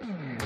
Hola,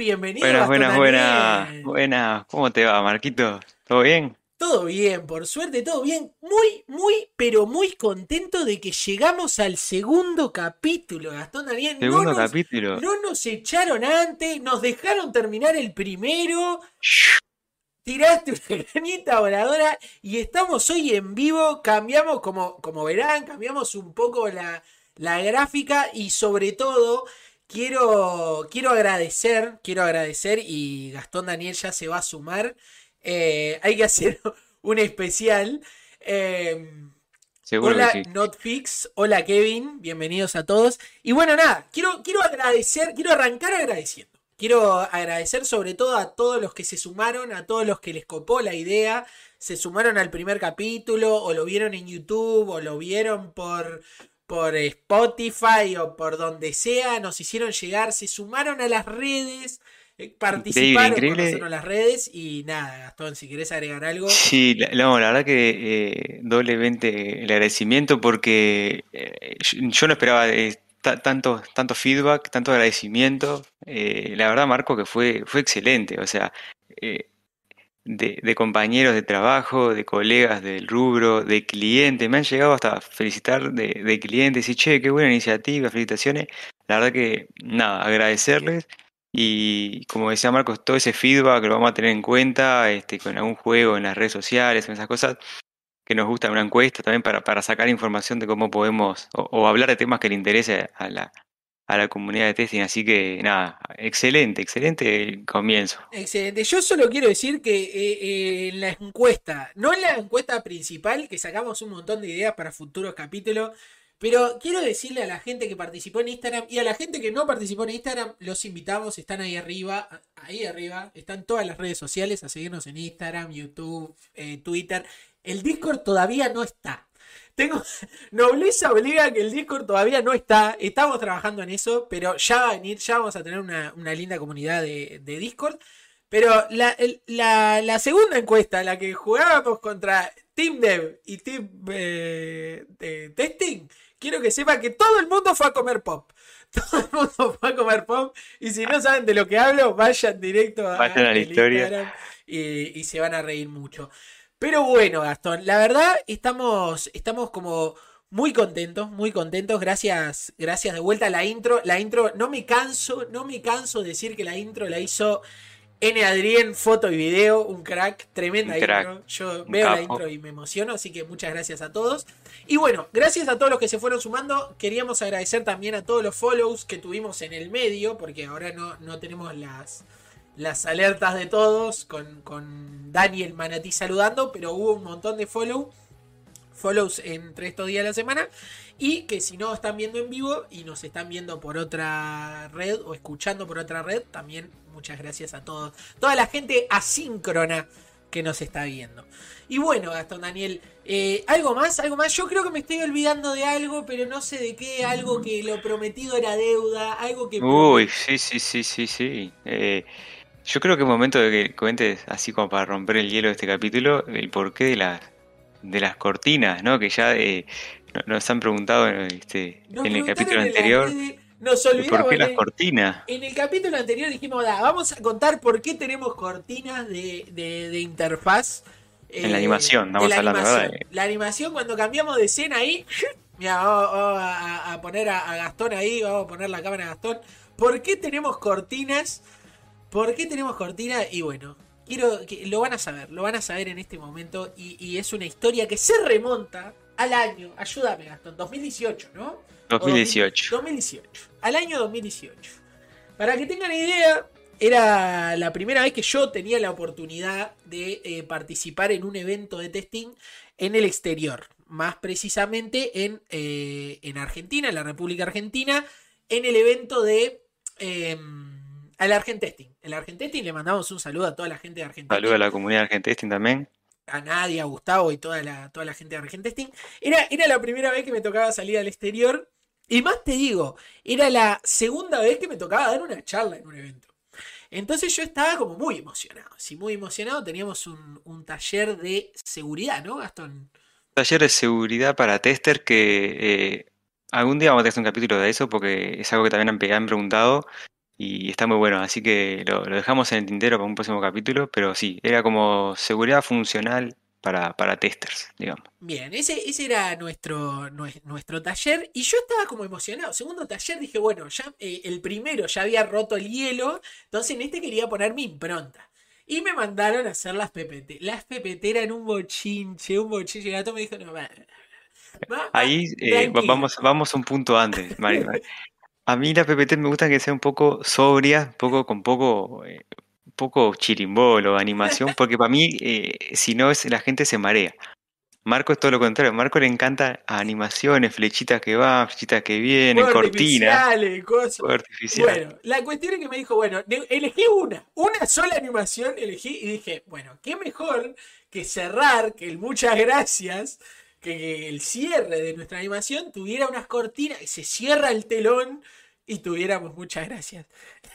historia. Bienvenidos Buenas, buenas, buenas. Buenas. ¿Cómo te va, Marquito? ¿Todo bien? Todo bien, por suerte, todo bien. Muy, muy, pero muy contento de que llegamos al segundo capítulo, Gastón Daniel. No Segundo nos- capítulo. No nos echaron antes, nos dejaron terminar el primero. Tiraste una granita voladora y estamos hoy en vivo. Cambiamos, como, como verán, cambiamos un poco la, la gráfica y sobre todo quiero, quiero agradecer, quiero agradecer y Gastón Daniel ya se va a sumar. eh, hay que hacer un especial. eh, Seguro Hola sí. Notfix, hola Kevin, bienvenidos a todos. Y bueno, nada, quiero, quiero agradecer, quiero arrancar agradeciendo. Quiero agradecer sobre todo a todos los que se sumaron, a todos los que les copó la idea, se sumaron al primer capítulo, o lo vieron en YouTube, o lo vieron por, por Spotify, o por donde sea, nos hicieron llegar, se sumaron a las redes, eh, participaron con increíble. en las redes, y nada, Gastón, si querés agregar algo. Sí, la, no, la verdad que eh, doblemente el agradecimiento porque eh, yo, no esperaba eh, ta- tanto, tanto feedback, tanto agradecimiento. La verdad, Marco, que fue, fue excelente. O sea, eh, de, compañeros de trabajo, de colegas del rubro, de clientes, me han llegado hasta felicitar de, de clientes y che, qué buena iniciativa, felicitaciones. La verdad que, nada, agradecerles. Y como decía Marcos, todo ese feedback lo vamos a tener en cuenta este, con algún juego en las redes sociales, en esas cosas que nos gusta, una encuesta también para, para sacar información de cómo podemos, o, o hablar de temas que le interese a la, a la comunidad de testing. Así que nada, excelente, excelente el comienzo. Excelente. Yo solo quiero decir que eh, eh, en la encuesta, no en la encuesta principal, que sacamos un montón de ideas para futuros capítulos, pero quiero decirle a la gente que participó en Instagram y a la gente que no participó en Instagram, los invitamos, están ahí arriba, ahí arriba, están todas las redes sociales a seguirnos en Instagram, YouTube, eh, Twitter. El Discord todavía no está. Tengo nobleza obliga que el Discord todavía no está. Estamos trabajando en eso, pero ya va a venir, ya vamos a tener una, una linda comunidad de, de Discord. Pero la, el- la- la segunda encuesta, la que jugábamos contra Team Dev y Team eh, de Testing, quiero que sepa que todo el mundo fue a comer pop. Todo el mundo fue a comer pop. Y si no saben de lo que hablo, vayan directo a, Vayan a la historia. Instagram y, y se van a reír mucho. Pero bueno, Gastón, la verdad estamos, estamos como muy contentos, muy contentos. Gracias, gracias de vuelta a la intro. La intro, no me canso, no me canso de decir que la intro la hizo N. Adrián, foto y video, un crack, tremenda Un crack, intro. Yo veo la intro y me emociono, así que muchas gracias a todos. Y bueno, gracias a todos los que se fueron sumando. Queríamos agradecer también a todos los follows que tuvimos en el medio, porque ahora no, no tenemos las, las alertas de todos con, con Daniel Manatí saludando, pero hubo un montón de follow, follows entre estos días de la semana. Y que si no están viendo en vivo y nos están viendo por otra red o escuchando por otra red, también muchas gracias a todos. Toda la gente asíncrona que nos está viendo. Y bueno, Gastón Daniel, eh, ¿algo más? ¿Algo más? Yo creo que me estoy olvidando de algo, pero no sé de qué. Algo que lo prometido era deuda, algo que... Uy, sí, sí, sí, sí, sí. Eh, yo creo que es momento de que cuentes, así como para romper el hielo de este capítulo, el porqué de las, de las cortinas, ¿no? Que ya eh, no- nos han preguntado este, Nos en el preguntaron capítulo anterior. Nos olvidamos. ¿Por qué las cortinas? En el capítulo anterior dijimos, "Da, vamos a contar por qué tenemos cortinas de, de- de interfaz. En la animación, estamos la hablando, animación. ¿verdad? La animación, cuando cambiamos de escena ahí, mira, vamos, vamos a, a poner a, a Gastón ahí, vamos a poner la cámara a Gastón. ¿Por qué tenemos cortinas? ¿Por qué tenemos cortinas? Y bueno, quiero que lo van a saber, lo van a saber en este momento. Y, y es una historia que se remonta al año, ayúdame Gastón, 2018, ¿no? 2018. 2018. Al año 2018. Para que tengan idea, era la primera vez que yo tenía la oportunidad de eh, participar en un evento de testing en el exterior. Más precisamente en, eh, en Argentina, en la República Argentina, en el evento de... Eh, al Argentesting. El Argentesting le mandamos un saludo a toda la gente de Argentina Saludos a la comunidad argentina también. a Nadia, a Gustavo y toda la, toda la gente de Argentesting. Era, era la primera vez que me tocaba salir al exterior. Y más te digo, era la segunda vez que me tocaba dar una charla en un evento. Entonces yo estaba como muy emocionado. Sí, muy emocionado. Teníamos un, taller de seguridad, ¿no, Gastón? Taller de seguridad para tester que eh, algún día vamos a hacer un capítulo de eso porque es algo que también han, han preguntado y está muy bueno, así que lo dejamos en el tintero para un próximo capítulo, pero sí, era como seguridad funcional para, para testers, digamos. Bien, ese, ese era nuestro, nue- nuestro taller y yo estaba como emocionado. Segundo taller dije, bueno, ya eh, el primero ya había roto el hielo, entonces en este quería poner mi impronta. Y me mandaron a hacer las PPT. Las PPT eran un bochinche, un bochinche. Gato me dijo, no, va, Ahí eh, va- tranquilo". vamos, vamos un punto antes, Mari. Mari. A mí las PPT me gustan que sea un poco sobria, poco con poco, eh, poco chirimbolo, animación, porque para mí, eh, si no, es, la gente se marea. Marco es todo lo contrario. Marco le encanta animaciones, flechitas que van, flechitas que vienen, cortinas, cosas. Bueno, la cuestión es que me dijo, bueno, elegí una, una sola animación, elegí y dije, bueno, qué mejor que cerrar, que el muchas gracias, que, que el cierre de nuestra animación tuviera unas cortinas, que se cierra el telón y tuviéramos muchas gracias.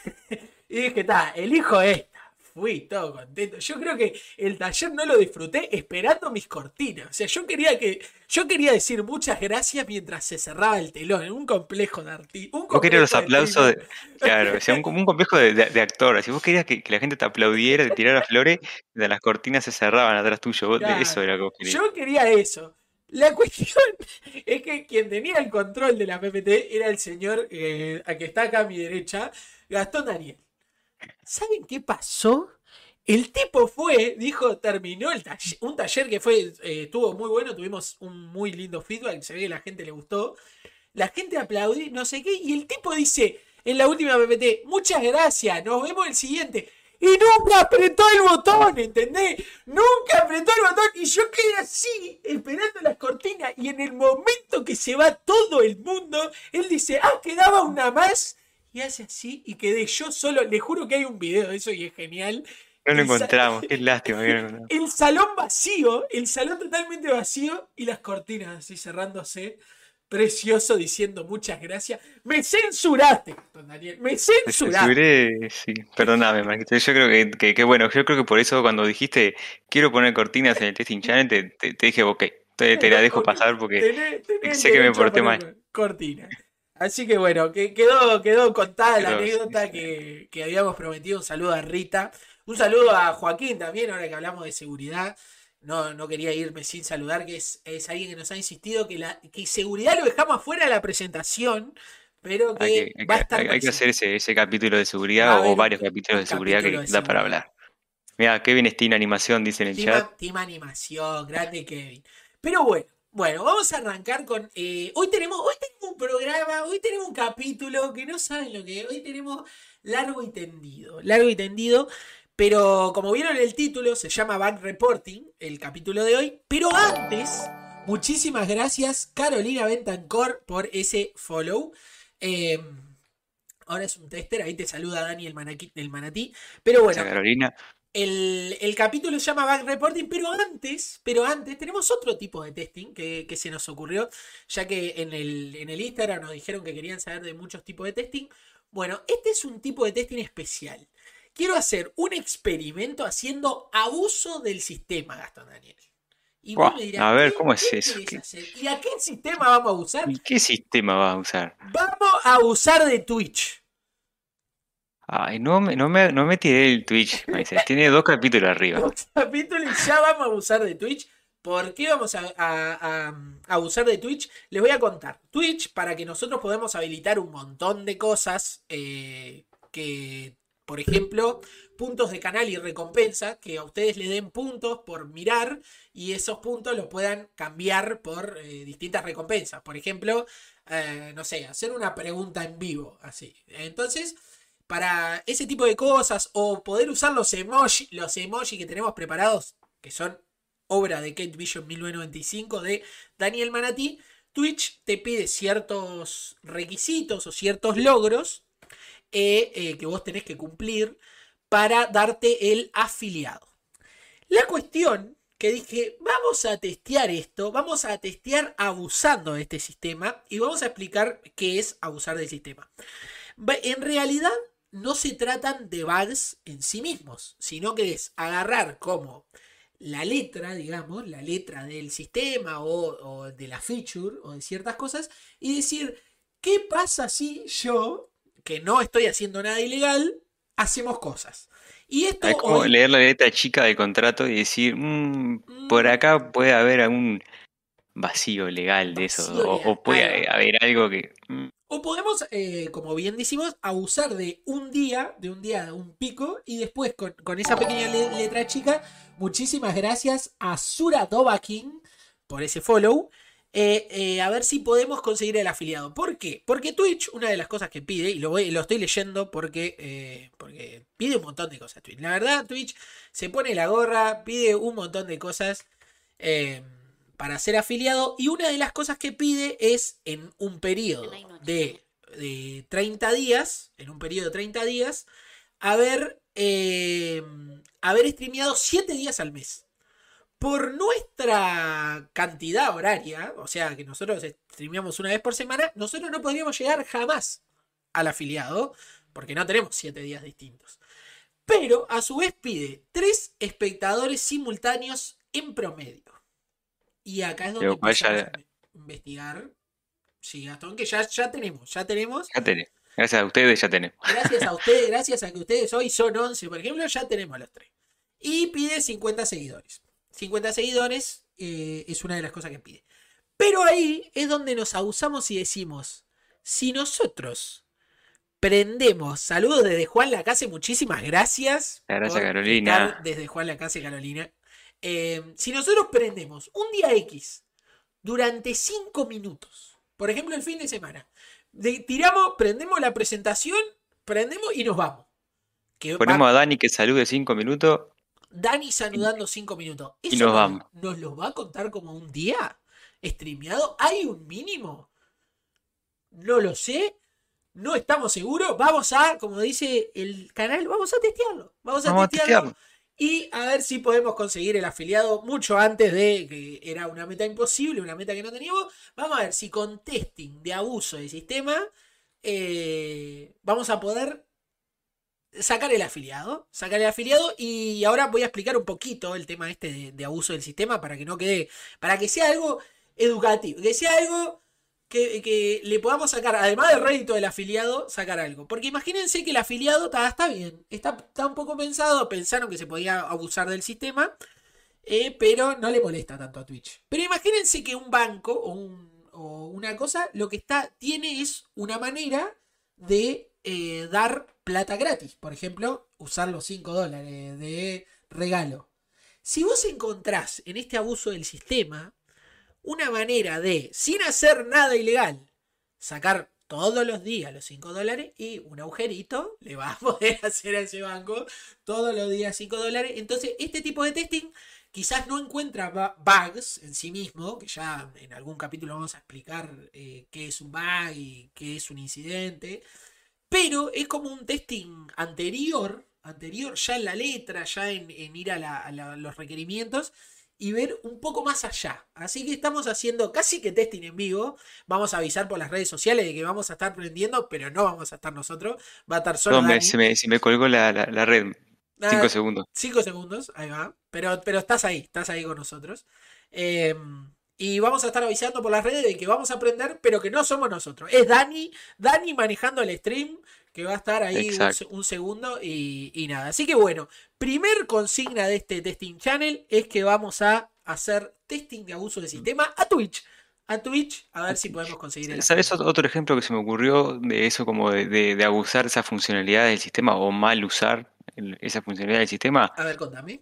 y dije, está, elijo esta. Fui todo contento. Yo creo que el taller no lo disfruté esperando mis cortinas. O sea, yo quería que. Yo quería decir muchas gracias mientras se cerraba el telón. Un complejo de artista. Vos querías los aplausos de, claro, o sea, un, complejo de, de- de actor. Si vos querías que, que la gente te aplaudiera, te tirara flores, de las cortinas se cerraban atrás tuyo. Vos- Claro. Eso era lo que querías. Yo quería eso. La cuestión es que quien tenía el control de la PPT era el señor eh, a que está acá a mi derecha, Gastón Daniel. ¿Saben qué pasó? El tipo fue, dijo, terminó el taller, un taller que fue, eh, estuvo muy bueno, tuvimos un muy lindo feedback, se ve que la gente le gustó. La gente aplaudió, no sé qué, y el tipo dice en la última PPT, muchas gracias, nos vemos el siguiente. Y nunca apretó el botón, ¿entendés? Nunca apretó el botón y yo quedé así, esperando las cortinas. Y en el momento que se va todo el mundo, él dice, ah, quedaba una más. Y hace así y quedé yo solo. Le juro que hay un video de eso y es genial. No lo el encontramos, qué lástima que no lo encontramos. El salón vacío, el salón totalmente vacío y las cortinas así cerrándose. Precioso diciendo muchas gracias. Me censuraste, don Daniel. Me Te censuraste. censuré, sí, perdóname, Marquito. Yo creo que, que, que bueno, yo creo que por eso cuando dijiste quiero poner cortinas en el testing channel, te, te- te dije, ok, te, te la dejo pasar porque tenés el sé que me porté mal. Cortina. Así que bueno, que quedó, quedó contada la anécdota que, que habíamos prometido. Un saludo a Rita. Un saludo a Joaquín también, ahora que hablamos de seguridad. No, no quería irme sin saludar, que es, es alguien que nos ha insistido que, la, que seguridad lo dejamos afuera de la presentación, pero que, hay que, va a estar hay- hay que hacer ese, ese capítulo de seguridad o varios capítulos de seguridad que de da para hablar. Mira, Kevin Steam Animación dice en el Team, chat. Team Animación, grande Kevin. Pero bueno, bueno, vamos a arrancar con. eh, hoy tenemos, hoy tenemos un programa, hoy tenemos un capítulo que no saben lo que es. Hoy tenemos largo y tendido. Largo y tendido. Pero como vieron el título, se llama Back Reporting, el capítulo de hoy. Pero antes, muchísimas gracias, Carolina Bentancor, por ese follow. Eh, ahora es un tester, ahí te saluda Dani el, el manatí. Pero bueno, Esa Carolina. El, el capítulo se llama Back Reporting, pero antes, pero antes tenemos otro tipo de testing que, que se nos ocurrió, ya que en el, en el Instagram nos dijeron que querían saber de muchos tipos de testing. Bueno, este es un tipo de testing especial. Quiero hacer un experimento haciendo abuso del sistema, Gastón Daniel. Y vos me dirás, a ver, ¿qué- ¿cómo es eso? ¿Y a qué sistema vamos a usar? ¿Y qué sistema vas a usar? Vamos a usar de Twitch. Ay, no me, no me, no me tiré el Twitch, Maicel. Tiene dos capítulos arriba. Dos capítulos y ya vamos a usar de Twitch. ¿Por qué vamos a, a- a- a usar de Twitch? Les voy a contar. Twitch, para que nosotros podamos habilitar un montón de cosas, eh, que, por ejemplo, puntos de canal y recompensa, que a ustedes le den puntos por mirar y esos puntos los puedan cambiar por eh, distintas recompensas. Por ejemplo, eh, no sé, hacer una pregunta en vivo, así. Entonces, para ese tipo de cosas o poder usar los emoji, los emoji que tenemos preparados, que son obra de Kate Vision 1995 de Daniel Manati, Twitch te pide ciertos requisitos o ciertos logros eh, eh, que vos tenés que cumplir para darte el afiliado. La cuestión que dije, vamos a testear esto, vamos a testear abusando de este sistema y vamos a explicar qué es abusar del sistema. En realidad no se tratan de bugs en sí mismos, sino que es agarrar como la letra, digamos, la letra del sistema o, o de la feature o de ciertas cosas y decir, ¿qué pasa si yo, que no estoy haciendo nada ilegal, hacemos cosas? Y esto Es como hoy- leer la letra chica del contrato y decir, "Mm, por Mm. acá puede haber algún vacío legal de eso. Vacío O, legal, o puede haber algo que. mm, O podemos, eh, como bien decimos, abusar de un día, de un día, de un pico, y después con, esa pequeña le- letra chica, muchísimas gracias a Sura Dobakin por ese follow. eh, eh, a ver si podemos conseguir el afiliado. ¿Por qué? Porque Twitch, una de las cosas que pide, y lo, estoy leyendo porque, porque pide un montón de cosas Twitch. La verdad, Twitch se pone la gorra, pide un montón de cosas. Para ser afiliado y una de las cosas que pide es en un periodo de, de 30 días, en un periodo de 30 días, haber, eh, haber streameado 7 días al mes. Por nuestra cantidad horaria, o sea que nosotros streameamos una vez por semana, nosotros no podríamos llegar jamás al afiliado, porque no tenemos 7 días distintos. Pero a su vez pide 3 espectadores simultáneos en promedio. Y acá es donde Pero vaya- empezamos a investigar. Sí, Gastón, que ya, ya tenemos, ya tenemos. Ya tenés. Gracias a ustedes ya tenemos. Gracias a ustedes, gracias a que ustedes hoy son 11, por ejemplo, ya tenemos los tres. Y pide 50 seguidores. 50 seguidores eh, es una de las cosas que pide. Pero ahí es donde nos abusamos y decimos, si nosotros prendemos, saludos desde Juan Lacase, muchísimas gracias. Gracias, Carolina. Desde Juan Lacase, Carolina. Eh, si nosotros prendemos un día X durante 5 minutos, por ejemplo el fin de semana, de- tiramos, prendemos la presentación, prendemos y nos vamos. Que va- Ponemos a Dani que salude cinco minutos. Dani saludando 5 minutos. Y ¿Eso nos nos, vamos. nos lo va a contar como un día streameado? ¿Hay un mínimo? No lo sé. No estamos seguros. Vamos a, como dice el canal, vamos a testearlo. Vamos a Vamos a testearlo. Y a ver si podemos conseguir el afiliado mucho antes de que era una meta imposible, una meta que no teníamos. Vamos a ver si con testing de abuso de sistema eh, vamos a poder sacar el afiliado. Sacar el afiliado. Y ahora voy a explicar un poquito el tema este de, de abuso del sistema para que no quede. Para que sea algo educativo. Que sea algo que, le podamos sacar, además del rédito del afiliado, sacar algo. Porque imagínense que el afiliado está, está bien, está, está un poco pensado, pensaron que se podía abusar del sistema, eh, pero no le molesta tanto a Twitch. Pero imagínense que un banco o una cosa lo que está, tiene es una manera de eh, dar plata gratis. Por ejemplo, usar los 5 dólares de regalo. Si vos encontrás en este abuso del sistema una manera de, sin hacer nada ilegal, sacar todos los días los 5 dólares y un agujerito le va a poder hacer a ese banco todos los días 5 dólares. Entonces, este tipo de testing quizás no encuentra bugs en sí mismo, que ya en algún capítulo vamos a explicar eh, qué es un bug y qué es un incidente, pero es como un testing anterior, anterior ya en la letra, ya en, ir a, los requerimientos y ver un poco más allá. Así que estamos haciendo casi que testing en vivo. Vamos a avisar por las redes sociales de que vamos a estar prendiendo, pero no vamos a estar nosotros. Va a estar solo No, me- Dani. se, me, se me colgó la, la- la red. Cinco segundos. Cinco segundos, ahí va. Pero, pero estás ahí, estás ahí con nosotros. Em, y vamos a estar avisando por las redes de que vamos a aprender, pero que no somos nosotros. Es Dani, Dani manejando el stream, que va a estar ahí un, segundo y, y, nada. Así que bueno, primer consigna de este testing channel es que vamos a hacer testing de abuso de sistema a Twitch a Twitch a ver si podemos conseguir el. ¿Sabes otro ejemplo que se me ocurrió de eso, como de, abusar esa funcionalidad del sistema o mal usar esa funcionalidad del sistema? A ver, contame.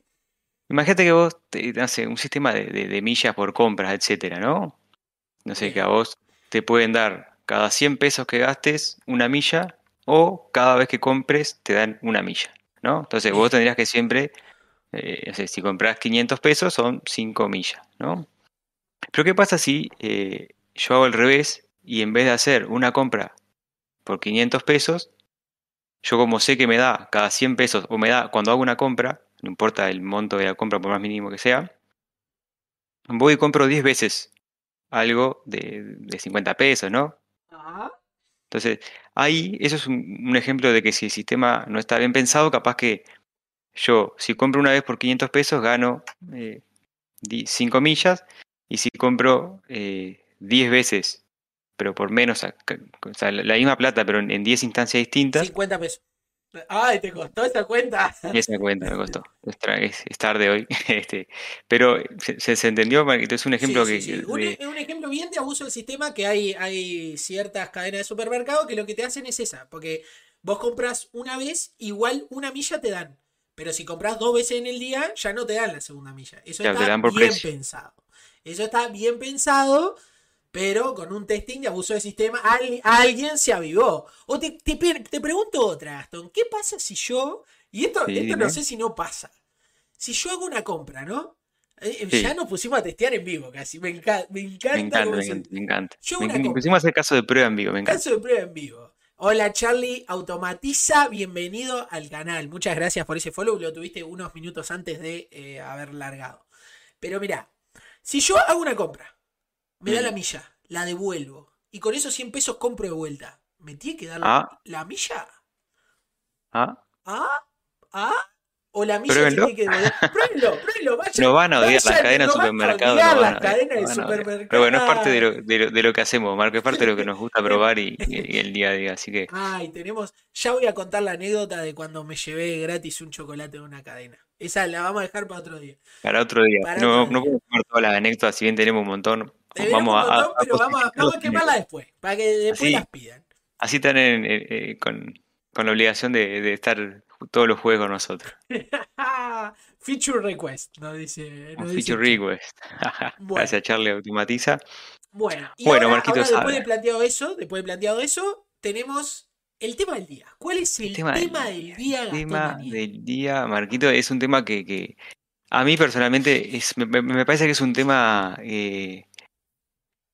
Imagínate que vos, te, hace un sistema de, millas por compras, etcétera, ¿no? No sé, que a vos te pueden dar cada 100 pesos que gastes una milla o cada vez que compres te dan una milla, ¿no? Entonces vos tendrías que siempre, eh, no sé, si compras 500 pesos son 5 millas, ¿no? Pero ¿qué pasa si eh, yo hago al revés y en vez de hacer una compra por 500 pesos, yo como sé que me da cada 100 pesos o me da cuando hago una compra, no importa el monto de la compra por más mínimo que sea, voy y compro 10 veces algo de, 50 pesos, ¿no? Entonces, ahí eso es un, ejemplo de que si el sistema no está bien pensado, capaz que yo, si compro una vez por 500 pesos, gano 5 eh, millas y si compro 10 eh, veces, pero por menos, o sea, la misma plata, pero en 10 instancias distintas. 50 pesos. Ay, te costó esa cuenta. Esa cuenta me costó. Es tarde hoy. Este, pero se, se entendió, es un ejemplo que. Sí, un, un, ejemplo bien de abuso del sistema que hay, hay ciertas cadenas de supermercado que lo que te hacen es esa. Porque vos compras una vez, igual una milla te dan. Pero si compras dos veces en el día, ya no te dan la segunda milla. Eso está bien pensado. Eso está bien pensado, pero con un testing de abuso de sistema alguien se avivó. O te, te, pregunto otra, Aston, ¿qué pasa si yo, y esto, esto no sé si no pasa, si yo hago una compra, ¿no? Eh, ya nos pusimos a testear en vivo casi. Me, encanta. Me encanta. Me encanta. Me, pusimos a hacer caso de prueba en vivo. Me encanta. Caso de prueba en vivo. Hola Charlie, automatiza, bienvenido al canal. Muchas gracias por ese follow. Lo tuviste unos minutos antes de eh, haber largado. Pero mira, si yo hago una compra, me da la milla, la devuelvo, y con esos 100 pesos compro de vuelta, ¿me tiene que dar la, ah. milla? ¿Ah? ¿Ah? ¿Ah? O la milla tiene que devolver. Pruébenlo, pruébenlo, vaya. No van a odiar las cadenas de supermercado. No las cadenas de supermercado. Pero bueno, es parte de lo, de, lo, que hacemos, Marco. Es parte de lo que nos gusta probar y, el día a día. Así que. Ay, tenemos. Ya voy a contar la anécdota de cuando me llevé gratis un chocolate de una cadena. Esa la vamos a dejar para otro día. Para otro día. no, no podemos tomar todas las anécdotas, si bien tenemos un montón. Vamos, a, pero vamos, a, quemarla después, para que después las pidan. Así están eh, con, con, la obligación de, de, estar todos los juegos con nosotros. feature request, nos dice. feature request. Gracias, Charlie Automatiza. Bueno, y bueno ahora, después de planteado eso, después de planteado eso, tenemos el tema del día. ¿Cuál es el, tema, del día? El tema del día, Marquito, es un tema que, a mí personalmente es, me, parece que es un tema eh,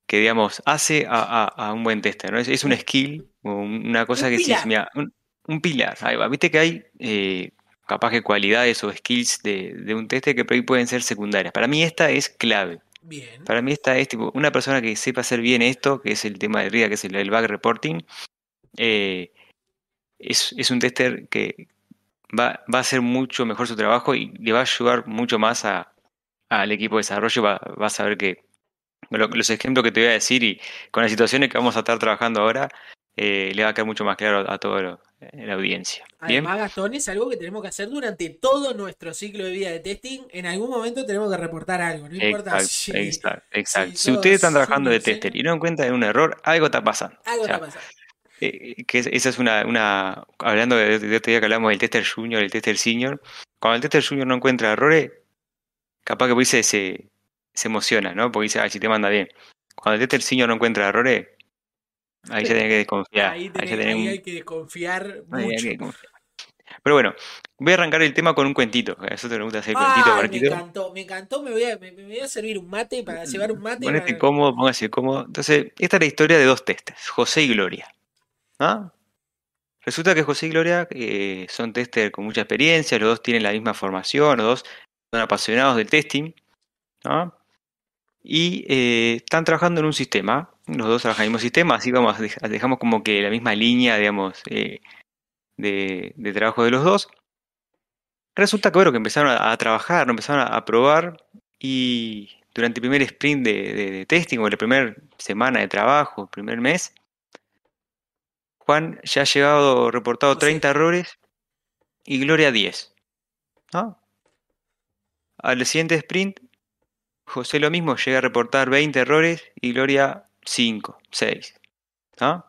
que, digamos, hace a, un buen tester. ¿no? Es, un skill, una cosa que sí, mira, un, pilar. Viste que hay eh, capaz que cualidades o skills de, un tester que por ahí pueden ser secundarias. Para mí esta es clave. Bien. Para mí esta es tipo, una persona que sepa hacer bien esto, que es el tema de RIA, que es el, el bug reporting, eh, es, un tester que va, va, a hacer mucho mejor su trabajo y le va a ayudar mucho más al equipo de desarrollo. Va, a saber que los ejemplos que te voy a decir y con las situaciones que vamos a estar trabajando ahora, eh, le va a quedar mucho más claro a toda la audiencia. Además, Gastón, es algo que tenemos que hacer durante todo nuestro ciclo de vida de testing. En algún momento tenemos que reportar algo, no importa si, exacto, si, ustedes están trabajando de tester y no encuentran un error, algo está pasando. Algo está pasando. Eh, que esa es una, una hablando de, de, este día que hablamos del tester junior, el tester senior, cuando el tester junior no encuentra errores, capaz que pues se, se, emociona, ¿no? Porque dice, ah, si te manda bien. Cuando el tester senior no encuentra errores, ahí ya tiene que desconfiar. Ahí, hay que desconfiar mucho. Pero bueno, voy a arrancar el tema con un cuentito. A eso te gusta hacer cuentito, Marquito. Me encantó, me encantó. Me voy, a, me, voy a servir un mate para llevar un mate. Ponete cómodo, póngase cómodo. Entonces, esta es la historia de dos testers, José y Gloria. ¿Ah? Resulta que José y Gloria eh, son testers con mucha experiencia, los dos tienen la misma formación, los dos son apasionados del testing, y eh, están trabajando en un sistema, los dos trabajan en el mismo sistema, así vamos, dejamos como que la misma línea, digamos, eh, de, trabajo de los dos. Resulta que bueno, que empezaron a, a trabajar, empezaron a, a, probar y durante el primer sprint de, de, de testing o la primera semana de trabajo, el primer mes, Juan ya ha llegado reportado 30 errores y Gloria 10. ¿no? Al siguiente sprint, José lo mismo, llega a reportar 20 errores y Gloria 5, 6. ¿no?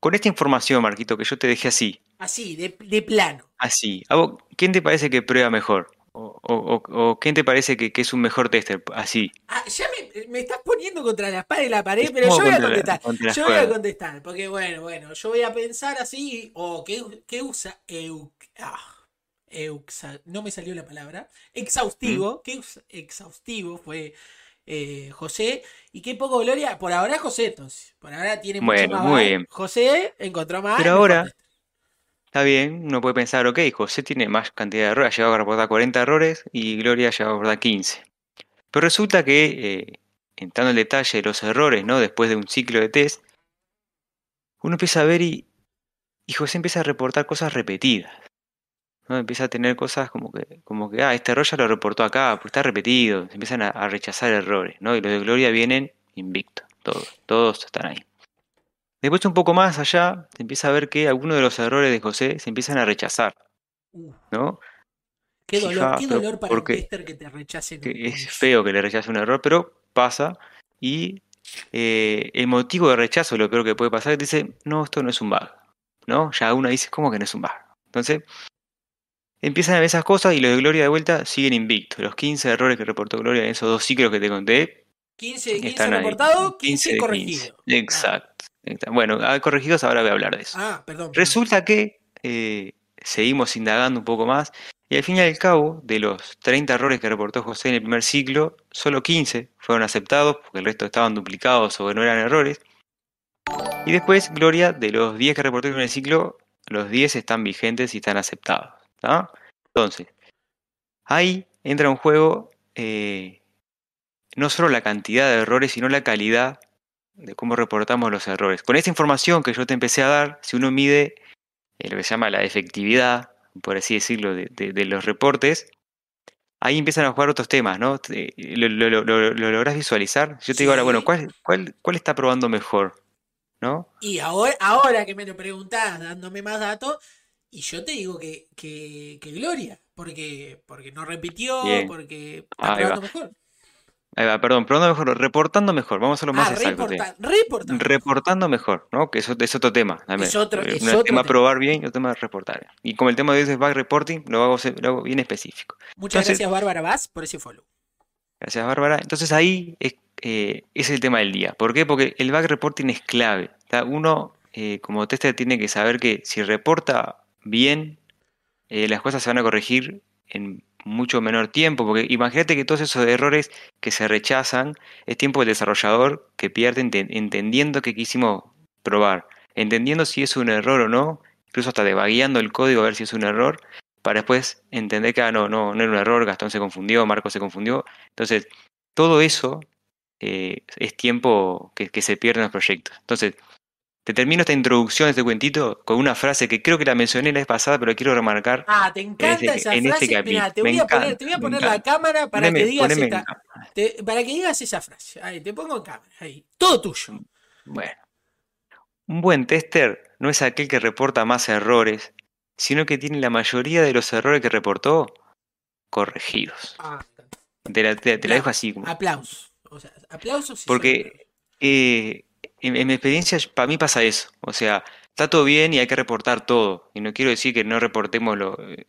Con esta información, Marquito, que yo te dejé así. Así, de, de plano. Así. ¿A vos, ¿Quién te parece que prueba mejor? ¿O, o, o quién te parece que, que, es un mejor tester? Así. Ah, ya me, me, estás poniendo contra la pared y la pared, pero yo voy a contestar. La, yo voy a contestar. Porque bueno, bueno, yo voy a pensar así. O oh, ¿qué, ¿qué, usa? Eu, ah, euxa, no me salió la palabra. Exhaustivo. ¿Mm? ¿Qué exhaustivo fue? Eh, José. Y qué poco gloria. Por ahora José, entonces. Por ahora tiene mucho bueno, más. Muy bien. José encontró más. Pero ahora, está bien, uno puede pensar, ok, José tiene más cantidad de errores, ha llegado a reportar 40 errores y Gloria ha llegado a reportar 15. Pero resulta que, eh, entrando en detalle de los errores, ¿no? Después de un ciclo de test, uno empieza a ver y, y José empieza a reportar cosas repetidas. ¿No? Empieza a tener cosas como que, como que, ah, este error ya lo reportó acá, pues está repetido, se empiezan a, a rechazar errores, ¿no? Y los de Gloria vienen invictos, todos, todos están ahí. Después un poco más allá, se empieza a ver que algunos de los errores de José se empiezan a rechazar. ¿No? Qué dolor, Fija, qué dolor para porque, un tester que te rechacen. Que es feo que le rechace un error, pero pasa. Y eh, el motivo de rechazo, lo peor que puede pasar, es que dice, no, esto no es un bug. ¿No? Ya uno dice, ¿cómo que no es un bug? Entonces, empiezan a ver esas cosas y los de Gloria de vuelta siguen invictos. Los 15 errores que reportó Gloria en esos dos ciclos que te conté. 15, 15 reportados, 15, 15 corregidos. Exacto. Bueno, corregidos ahora voy a hablar de eso. Ah, perdón. Resulta que eh, seguimos indagando un poco más y al fin y al cabo, de los 30 errores que reportó José en el primer ciclo, solo 15 fueron aceptados porque el resto estaban duplicados o no eran errores. Y después, Gloria, de los 10 que reportó en el primer ciclo, los 10 están vigentes y están aceptados. ¿Tá? Entonces, ahí entra en juego eh, no solo la cantidad de errores, sino la calidad de cómo reportamos los errores. Con esa información que yo te empecé a dar, si uno mide eh, lo que se llama la efectividad, por así decirlo, de, de, de los reportes, ahí empiezan a jugar otros temas, ¿no? Lo, lo, lo, lo logras visualizar. Yo te sí. digo ahora, bueno, ¿cuál, cuál, ¿cuál está probando mejor? ¿No? Y ahora, ahora que me lo preguntás, dándome más datos, y yo te digo que, que, que Gloria, porque, porque no repitió, Bien. porque está ahí probando mejor. Ahí va, perdón, probando mejor, reportando mejor, vamos a hacerlo más Ah, exacto. reporta, reportando. Reportando mejor, ¿no? Que eso es otro tema. Es otro- Eh, es un otro tema tema. probar bien y otro tema reportar. Y como el tema de hoy es bug reporting, lo hago, lo hago bien específico. Muchas Entonces- gracias, Bárbara Vaz, por ese follow. Gracias, Bárbara. Entonces ahí es, eh, es el tema del día. ¿Por qué? Porque el bug reporting es clave. Uno, eh, como tester, tiene que saber que si reporta bien, eh, las cosas se van a corregir en mucho menor tiempo. Porque imagínate que todos esos errores que se rechazan es tiempo del desarrollador que pierde ente- entendiendo que quisimos probar, entendiendo si es un error o no, incluso hasta debagueando el código a ver si es un error, para después entender que ah, no, no, no era un error, Gastón se confundió, Marco se confundió. Entonces, todo eso eh, es tiempo que, que se pierde en los proyectos. Entonces, te termino esta introducción, este cuentito, con una frase que creo que la mencioné la vez pasada, pero quiero remarcar. Ah, te encanta este- esa en este frase. capítulo. Mirá, te Me voy a poner, encanta, te voy a me poner la cámara para Poneme- que digas esta- te- para que digas esa frase. Ahí, te pongo en cámara. Ahí. Todo tuyo. Bueno, un buen tester no es aquel que reporta más errores, sino que tiene la mayoría de los errores que reportó corregidos. Ah, Te la, te- te la dejo así. como- aplausos. O sea, aplausos. Porque eh, en, mi experiencia, para mí pasa eso. O sea, está todo bien y hay que reportar todo. Y no quiero decir que no reportemos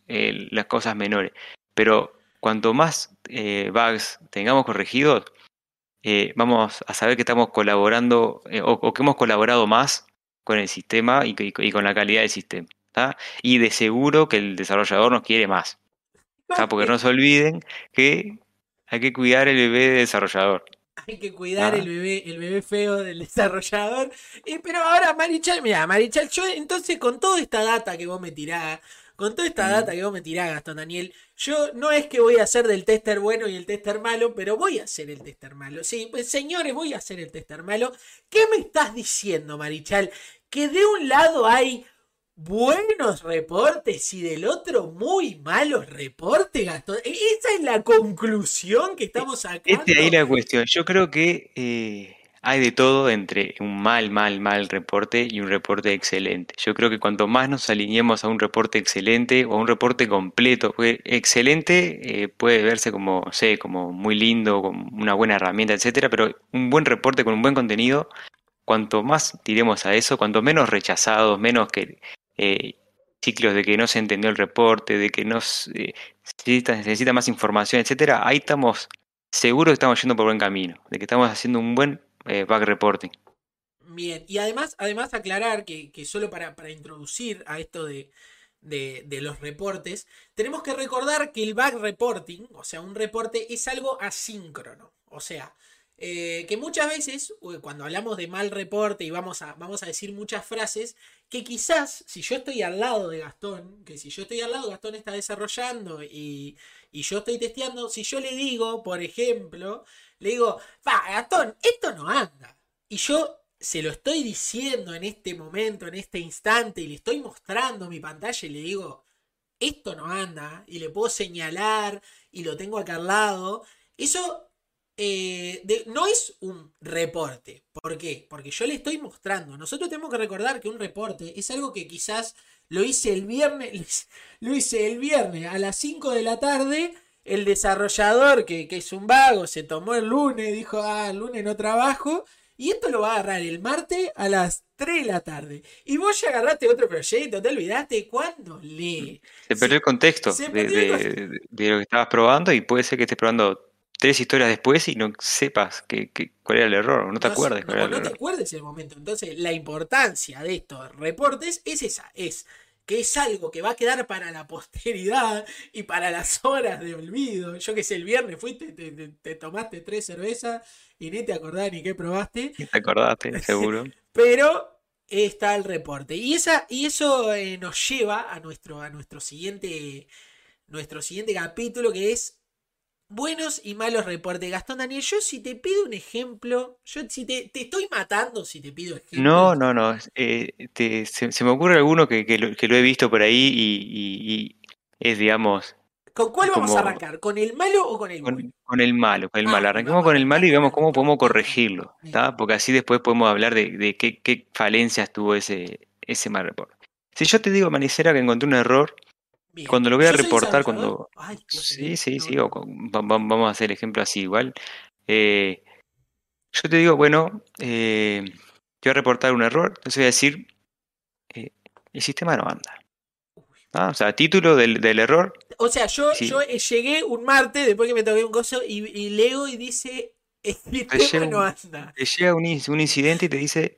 eh, las cosas menores. Pero cuanto más eh, bugs tengamos corregidos, eh, vamos a saber que estamos colaborando o, que hemos colaborado más con el sistema y, y- y con la calidad del sistema. ¿tá? Y de seguro que el desarrollador nos quiere más. ¿tá? Porque no se olviden que hay que cuidar el bebé del desarrollador. Hay que cuidar Ah. el bebé, el bebé feo del desarrollador. Y, pero ahora, Marichal, mira, Marichal, yo entonces con toda esta data que vos me tirás, con toda esta Mm. data que vos me tirás, Gastón Daniel, yo no es que voy a ser del tester bueno y el tester malo, pero voy a ser el tester malo. Sí, pues señores, voy a ser el tester malo. ¿Qué me estás diciendo, Marichal? Que de un lado hay buenos reportes y del otro muy malos reportes, Gastón. E-, esa es la conclusión que estamos sacando. Este ahí la cuestión. Yo creo que eh, hay de todo entre un mal, mal, mal reporte y un reporte excelente. Yo creo que cuanto más nos alineemos a un reporte excelente o a un reporte completo, excelente eh, puede verse como, sé, como muy lindo, como una buena herramienta, etcétera, pero un buen reporte con un buen contenido, cuanto más tiremos a eso, cuanto menos rechazados, menos que eh, ciclos de que no se entendió el reporte, de que no se, necesita, más información, etcétera, ahí estamos seguros que estamos yendo por buen camino, de que estamos haciendo un buen eh, back reporting. Bien, y además, además aclarar que, solo para, introducir a esto de, de, los reportes, tenemos que recordar que el back reporting, o sea, un reporte es algo asíncrono. O sea, eh, que muchas veces, cuando hablamos de mal reporte y vamos a, vamos a decir muchas frases, que quizás si yo estoy al lado de Gastón, que si yo estoy al lado, Gastón está desarrollando y, y yo estoy testeando, si yo le digo, por ejemplo, le digo, va, Gastón, esto no anda. Y yo se lo estoy diciendo en este momento, en este instante, y le estoy mostrando mi pantalla y le digo, esto no anda, y le puedo señalar y lo tengo acá al lado. Eso eh, no es un reporte. ¿Por qué? Porque yo le estoy mostrando. Nosotros tenemos que recordar que un reporte es algo que quizás lo hice el viernes, lo hice el viernes a las 5 de la tarde el desarrollador, que, es un vago, se tomó el lunes, dijo, ah, el lunes no trabajo, y esto lo va a agarrar el martes a las 3 de la tarde. Y vos ya agarraste otro proyecto, te olvidaste cuándo lee. Se perdió el contexto, de, lo que estabas probando y puede ser que estés probando tres historias después y no sepas que, cuál era el error, no te acuerdes cuál no, no te acuerdes el momento. Entonces, la importancia de estos reportes es esa, es que es algo que va a quedar para la posteridad y para las horas de olvido. Yo que sé, el viernes fuiste, te, tomaste tres cervezas y ni te acordás ni qué probaste. Ni te acordaste, seguro. Pero está el reporte. Y, esa, y eso eh, nos lleva a nuestro, a nuestro siguiente. Nuestro siguiente capítulo que es buenos y malos reportes. Gastón Daniel, yo si te pido un ejemplo, yo si te, estoy matando si te pido ejemplo. No, no, no. Eh, se, me ocurre alguno que, lo, he visto por ahí y, es, digamos... ¿Con cuál vamos a arrancar? ¿Con el malo o con el bueno? Con, el malo, con el ah, malo. Arranquemos con el malo y vemos cómo podemos corregirlo, Porque así después podemos hablar de, qué, falencias tuvo ese, ese mal reporte. Si yo te digo, Manicera, que encontré un error cuando lo voy a reportar, cuando... sí, sí, sí, vamos a hacer el ejemplo así igual. Eh, yo te digo, bueno, eh, voy a reportar un error, entonces voy a decir, eh, el sistema no anda. Ah, o sea, título del, error. O sea, yo, yo llegué un martes después que me toqué un coso y, leo y dice, el sistema no anda. Te llega un, un incidente y te dice,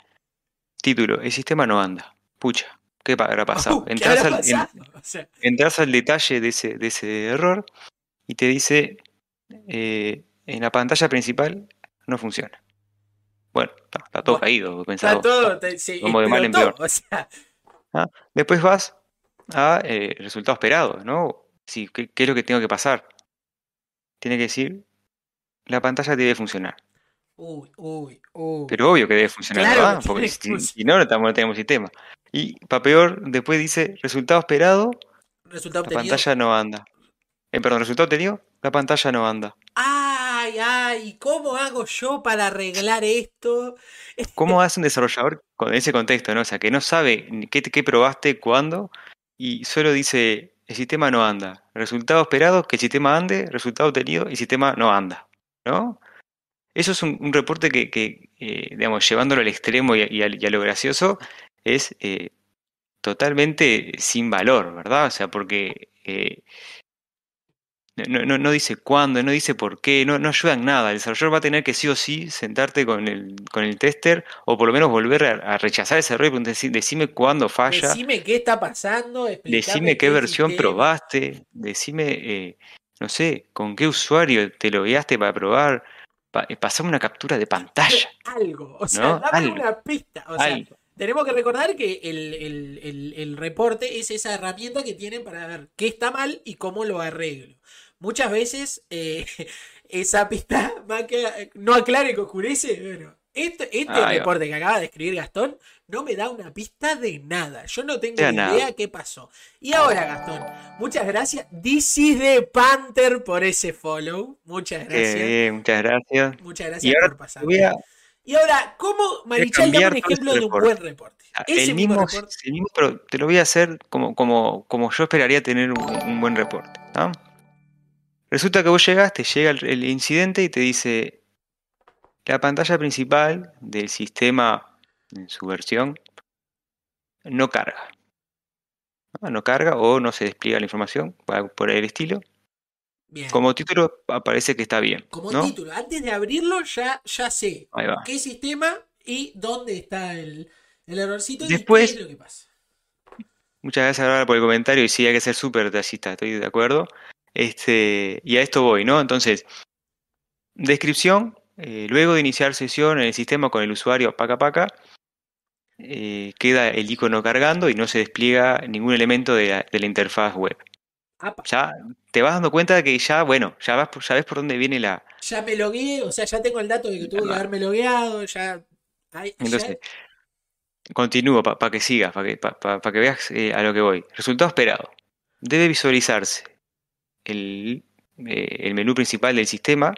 título, el sistema no anda. Pucha. ¿Qué habrá pasado? entras, al, detalle de ese, de ese error y te dice, eh, en la pantalla principal no funciona. Bueno, está, todo caído, pensado. Está todo, como de mal en peor. Ah, después vas a eh, resultado esperado, ¿no? Sí, ¿qué, es lo que tengo que pasar? Tiene que decir, la pantalla debe funcionar. Uy, uy, uy. Pero obvio que debe funcionar, Porque si, no, no tenemos sistema. Y para peor, después dice resultado esperado, resultado la pantalla no anda. Eh, perdón, resultado obtenido, la pantalla no anda. Ay, ay, ¿cómo hago yo para arreglar esto? ¿Cómo hace un desarrollador con ese contexto, no? O sea, que no sabe qué, qué probaste, cuándo, y solo dice, el sistema no anda. Resultado esperado, que el sistema ande, resultado obtenido, el sistema no anda. ¿No? Eso es un, reporte que, que eh, digamos, llevándolo al extremo y a, lo gracioso, es eh, totalmente sin valor, ¿verdad? O sea, porque eh, no, no, no, dice cuándo, no dice por qué, no, no ayuda en nada. El desarrollador va a tener que sí o sí sentarte con el, con el tester o por lo menos volver a, rechazar ese error y decir, decime cuándo falla. Decime qué está pasando. Decime qué, versión probaste. Decime, eh, no sé, con qué usuario te lo guiaste para probar. pasame una captura de pantalla. Algo, o sea, dame una pista. O sea, tenemos que recordar que el, reporte es esa herramienta que tienen para ver qué está mal y cómo lo arreglo. Muchas veces eh, esa pista no aclara que oscurece, bueno, Este, este reporte que acaba de escribir Gastón no me da una pista de nada. Yo no tengo idea qué pasó. Y ahora, Gastón, muchas gracias. This is the Panther por ese follow. Muchas gracias. muchas gracias. Muchas gracias por pasar. Y ahora, ¿cómo Marichal da un ejemplo de un buen reporte? Ah, el mismo, el mismo, pero te lo voy a hacer como, como, como yo esperaría tener un, buen reporte. Resulta que vos llegaste, llega el incidente y te dice, la pantalla principal del sistema en su versión no carga. No carga o no se despliega la información por el estilo. Como título aparece que está bien. Como título, antes de abrirlo ya, ya sé qué sistema y dónde está el, errorcito Después, y qué es lo que pasa. Muchas gracias por el comentario y sí hay que ser súper detallista, estoy de acuerdo. Este, y a esto voy, ¿no? Entonces, descripción, eh, luego de iniciar sesión en el sistema con el usuario paca paca, eh, queda el icono cargando y no se despliega ningún elemento de la, interfaz web. Ya te vas dando cuenta de que ya, bueno, ya, vas, ya ves por dónde viene la... Ya me logué, o sea, ya tengo el dato de que tuve que haberme logueado, ya... Entonces, continúo para que sigas, para que, que veas eh, a lo que voy. Resultado esperado. Debe visualizarse el, el menú principal del sistema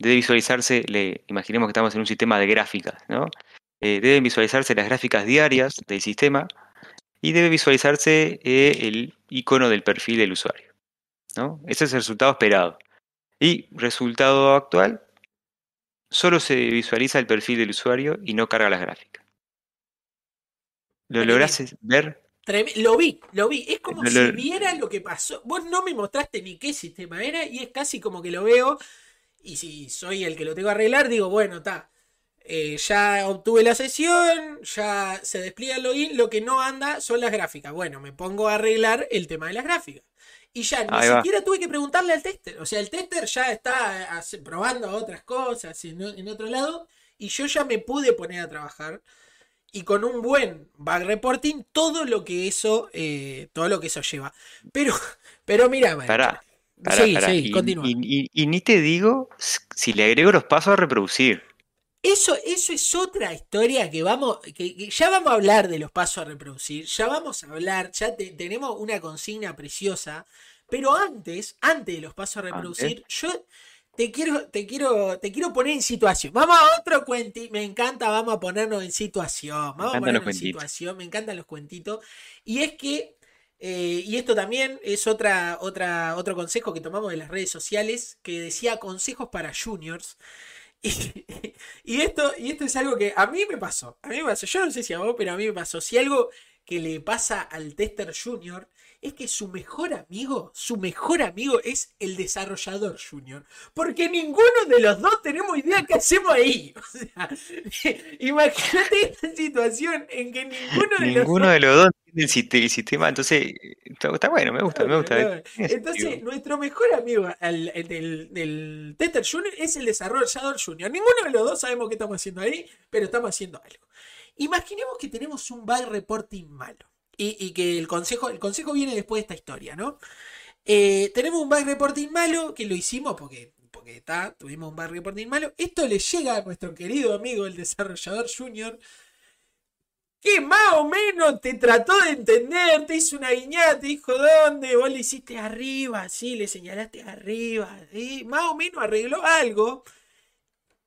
debe visualizarse, le, imaginemos que estamos en un sistema de gráficas, ¿no? Eh, deben visualizarse las gráficas diarias del sistema y debe visualizarse eh, el icono del perfil del usuario. ¿no? Ese es el resultado esperado. Y resultado actual, solo se visualiza el perfil del usuario y no carga las gráficas. ¿Lo logras ver? Lo vi, lo vi. Es como si viera lo que pasó. Vos no me mostraste ni qué sistema era y es casi como que lo veo y si soy el que lo tengo que arreglar, digo, bueno, está. Eh, ya obtuve la sesión, ya se despliega el login, lo que no anda son las gráficas. Bueno, me pongo a arreglar el tema de las gráficas. Y ya ni siquiera tuve que preguntarle al tester. O sea, el tester ya está probando otras cosas en, otro lado. Y yo ya me pude poner a trabajar. Y con un buen bug reporting, todo lo que eso, eh, todo lo que eso lleva. Pero, pero mira, sí, sí, continúa. Y, ni te digo si le agrego los pasos a reproducir. Eso, eso es otra historia que vamos, que, ya vamos a hablar de los pasos a reproducir, ya vamos a hablar, ya tenemos una consigna preciosa, pero antes, antes de los pasos a reproducir, yo te quiero, te quiero, te quiero poner en situación. Vamos a otro cuentito, me encanta, vamos a ponernos en situación, vamos a ponernos en situación, me encantan los cuentitos, y es que eh, y esto también es otra, otra, otro consejo que tomamos de las redes sociales que decía consejos para juniors. Y, esto, y esto es algo que a mí me pasó. A mí me pasó. Yo no sé si a vos, pero a mí me pasó. Si algo que le pasa al tester junior es que su mejor amigo, su mejor amigo es el desarrollador junior. Porque ninguno de los dos tenemos idea qué hacemos ahí. O sea, imagínate esta situación en que ninguno de los dos... de los dos tiene el sistema, entonces está, bueno, me gusta, me gusta. Entonces, nuestro mejor amigo del, del tester junior es el desarrollador junior. Ninguno de los dos sabemos qué estamos haciendo ahí, pero estamos haciendo algo. Imaginemos que tenemos un bug reporting malo y, que el consejo, el consejo viene después de esta historia, ¿no? Eh, tenemos un bug reporting malo que lo hicimos porque, porque está, tuvimos un bug reporting malo. Esto le llega a nuestro querido amigo, el desarrollador junior, que más o menos te trató de entender, te hizo una guiñada, te dijo dónde, vos le hiciste arriba, sí, le señalaste arriba, más o menos arregló algo.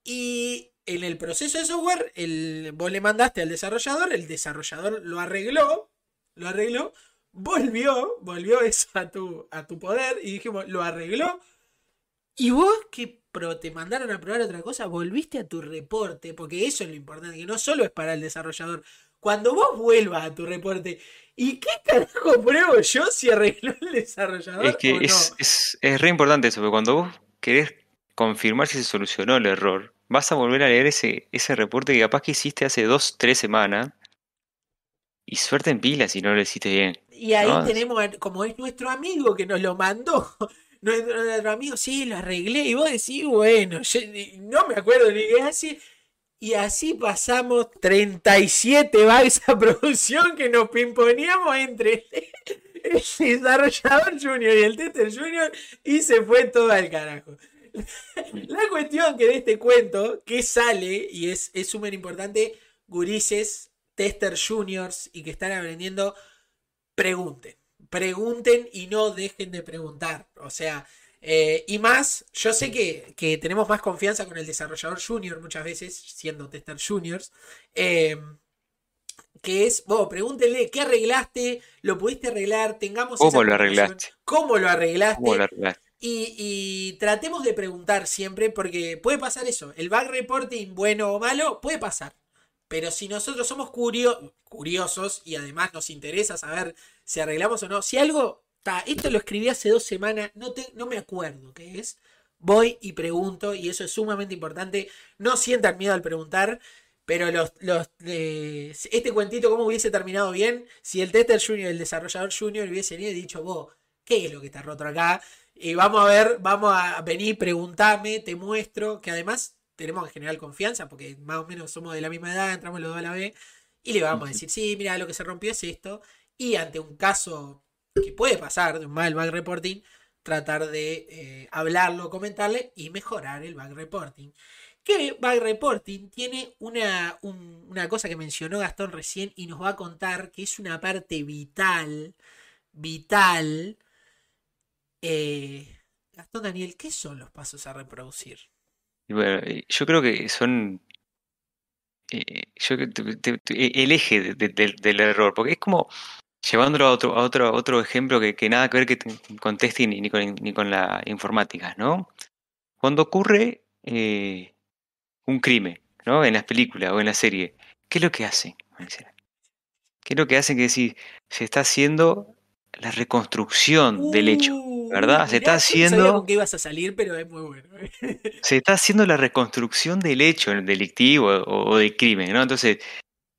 Y en el proceso de software, el, vos le mandaste al desarrollador, el desarrollador lo arregló, lo arregló, volvió, volvió eso a tu, a tu poder y dijimos, lo arregló. Y vos que te mandaron a probar otra cosa, volviste a tu reporte, porque eso es lo importante, que no solo es para el desarrollador. Cuando vos vuelvas a tu reporte, ¿y qué carajo pruebo yo si arregló el desarrollador? Es que es, es, es re importante eso, porque cuando vos querés confirmar si se solucionó el error, vas a volver a leer ese, ese reporte que capaz que hiciste hace dos, tres semanas y suerte en pila si no lo hiciste bien. Y ahí tenemos, como es nuestro amigo que nos lo mandó, nuestro, amigo, sí, lo arreglé. Y vos decís, bueno, no me acuerdo ni qué así. Y así pasamos 37 bugs a producción que nos pimponíamos entre el desarrollador junior y el tester junior y se fue todo al carajo. La cuestión que de este cuento, que sale, y es súper importante, gurises, tester juniors y que están aprendiendo, pregunten. Pregunten y no dejen de preguntar. O sea, eh, y más, yo sé que, que, tenemos más confianza con el desarrollador junior muchas veces, siendo tester juniors. Eh, que es, vos, pregúntenle, ¿qué arreglaste? ¿Lo pudiste arreglar? Tengamos ¿Cómo lo arreglaste? ¿Cómo lo arreglaste? ¿Cómo lo arreglaste? Y, tratemos de preguntar siempre, porque puede pasar eso. El bug reporting, bueno o malo, puede pasar. Pero si nosotros somos curiosos y además nos interesa saber si arreglamos o no, si algo, esto lo escribí hace dos semanas, no, te, no me acuerdo qué es, voy y pregunto y eso es sumamente importante. No sientan miedo al preguntar. Pero los, los este cuentito, ¿cómo hubiese terminado bien si el tester junior, el desarrollador junior, hubiese venido y dicho, vos, ¿qué es lo que está roto acá? Y vamos a ver, vamos a venir, preguntame, te muestro, que además tenemos que generar confianza, porque más o menos somos de la misma edad, entramos los dos a la B, y le vamos a decir, sí, mira, lo que se rompió es esto, y ante un caso que puede pasar de un mal bug reporting, tratar de eh, hablarlo, comentarle y mejorar el bug reporting. Que Bug Reporting tiene una, una cosa que mencionó Gastón recién y nos va a contar que es una parte vital, vital. Eh, Gastón Daniel, ¿qué son los pasos a reproducir? Bueno, eh, yo creo que son eh, yo, el eje del error, porque es como llevándolo a otro, a otro, otro ejemplo que, nada que ver con testing ni con, la informática, ¿no? Cuando ocurre un crimen, ¿no? En las películas o en la serie. ¿Qué es lo que hacen? ¿Qué es lo que hacen? Que decir, se está haciendo la reconstrucción del hecho, uh, ¿verdad? Se está haciendo. No ibas a salir, pero es muy bueno. se está haciendo la reconstrucción del hecho delictivo o, del crimen, ¿no? Entonces,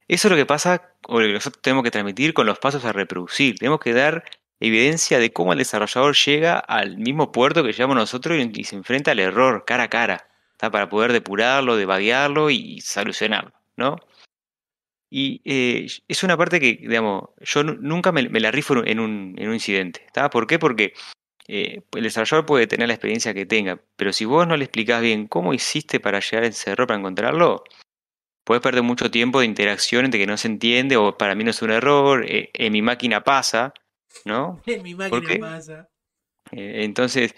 eso es lo que pasa, o lo que nosotros tenemos que transmitir con los pasos a reproducir. Tenemos que dar evidencia de cómo el desarrollador llega al mismo puerto que llevamos nosotros y se enfrenta al error cara a cara para poder depurarlo, debaguearlo y solucionarlo, ¿no? Y eh, es una parte que, digamos, yo nunca me, la rifo en un, en un incidente. ¿está? ¿Por qué? Porque eh, el desarrollador puede tener la experiencia que tenga, pero si vos no le explicás bien cómo hiciste para llegar a ese error, para encontrarlo, puedes perder mucho tiempo de interacción entre que no se entiende o para mí no es un error, eh, en mi máquina pasa, ¿no? En mi máquina pasa. entonces,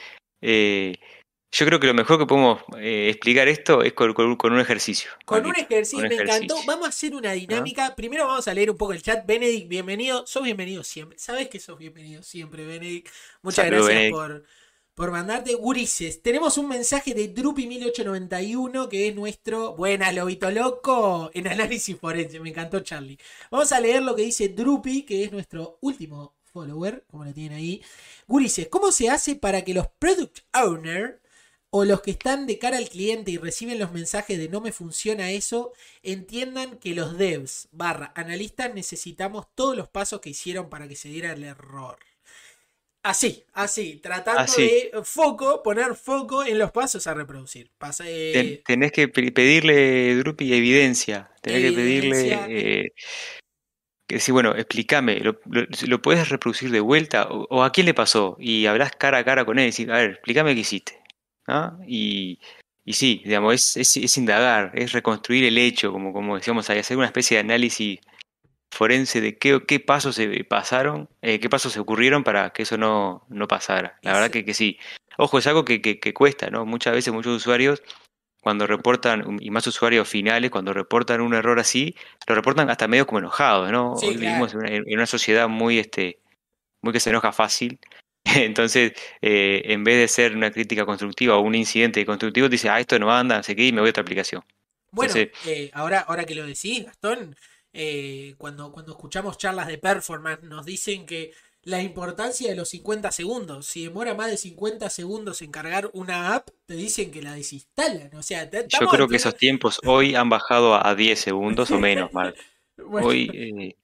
yo creo que lo mejor que podemos eh, explicar esto es con, un ejercicio. Con un ejercicio, me encantó. Vamos a hacer una dinámica. Primero vamos a leer un poco el chat. Benedict, bienvenido. Sos bienvenido siempre. Sabes que sos bienvenido siempre, Benedict. Muchas gracias por, por mandarte. Gurises, tenemos un mensaje de Drupi1891 que es nuestro. Buena, Lobito Loco. En análisis forense. Me encantó, Charlie. Vamos a leer lo que dice Drupi, que es nuestro último follower, como lo tienen ahí. Gurises, ¿cómo se hace para que los product owner o los que están de cara al cliente y reciben los mensajes de no me funciona eso, entiendan que los devs barra analistas necesitamos todos los pasos que hicieron para que se diera el error. Así, así, tratando de foco, poner foco en los pasos a reproducir. Eh, tenés que pedirle, Drupi, evidencia. Tenés que pedirle eh, que decir, bueno, explícame, ¿lo, lo, puedes reproducir de vuelta? O, a quién le pasó? Y hablas cara a cara con él y decís, a ver, explícame qué hiciste. Y, y sí, digamos, es, es, es, indagar, es reconstruir el hecho, como, como decíamos ahí, hacer una especie de análisis forense de qué, qué pasos se pasaron, eh, qué pasos se ocurrieron para que eso no, no pasara. La verdad que, que sí. Ojo, es algo que, que, que, cuesta, ¿no? Muchas veces muchos usuarios, cuando reportan, y más usuarios finales, cuando reportan un error así, lo reportan hasta medio como enojados, ¿no? Hoy vivimos en una, en una, sociedad muy, este, muy que se enoja fácil Entonces, eh, en vez de ser una crítica constructiva o un incidente constructivo, dice, ah, esto no anda, no sé qué, y me voy a otra aplicación. Bueno, eh, ahora, ahora que lo decís, Gastón, eh, cuando, cuando escuchamos charlas de performance, nos dicen que la importancia de los 50 segundos. Si demora más de 50 segundos en cargar una app, te dicen que la desinstalan. O sea, Yo creo que esos tiempos hoy han bajado a 10 segundos o menos, Mark. Hoy,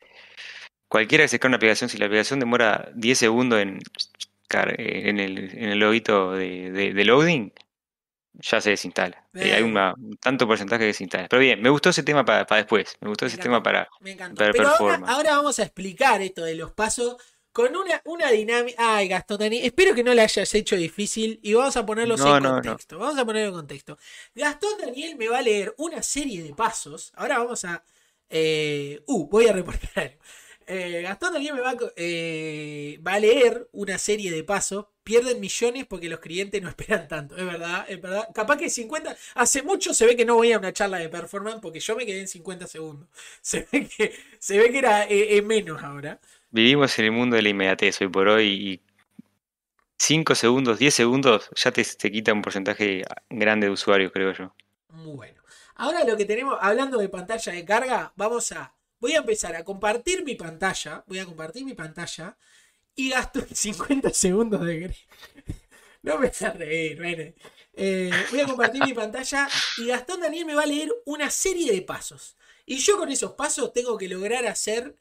cualquiera que se cargue una aplicación, si la aplicación demora 10 segundos en eh, en el, en el logito de, loading, ya se desinstala. Eh, hay un tanto porcentaje que desinstala. Pero bien, me gustó ese tema para, después. Me gustó ese tema para, Pero ahora, vamos a explicar esto de los pasos. con una, una dinámica. Ay, Gastón Daniel, espero que no le hayas hecho difícil y vamos a ponerlos No, en no, no. contexto. Vamos a ponerlo en contexto. Gastón Daniel me va a leer una serie de pasos. Ahora vamos a. eh, uh, voy a reportar algo. Eh, Gastón Daniel me va a, eh, va a leer una serie de pasos. Pierden millones porque los clientes no esperan tanto. Es verdad, es verdad. Capaz que 50. Hace mucho se ve que no voy a una charla de performance porque yo me quedé en 50 segundos. Se ve que, se ve que era eh, eh, menos ahora. Vivimos en el mundo de la inmediatez hoy por hoy y 5 segundos, 10 segundos ya te, te quita un porcentaje grande de usuarios, creo yo. Muy bueno. Ahora lo que tenemos, hablando de pantalla de carga, vamos a. Voy a empezar a compartir mi pantalla. Voy a compartir mi pantalla. Y gasto 50 segundos de No me hagas reír, Bene. Eh, voy a compartir mi pantalla. Y Gastón Daniel me va a leer una serie de pasos. Y yo con esos pasos tengo que lograr hacer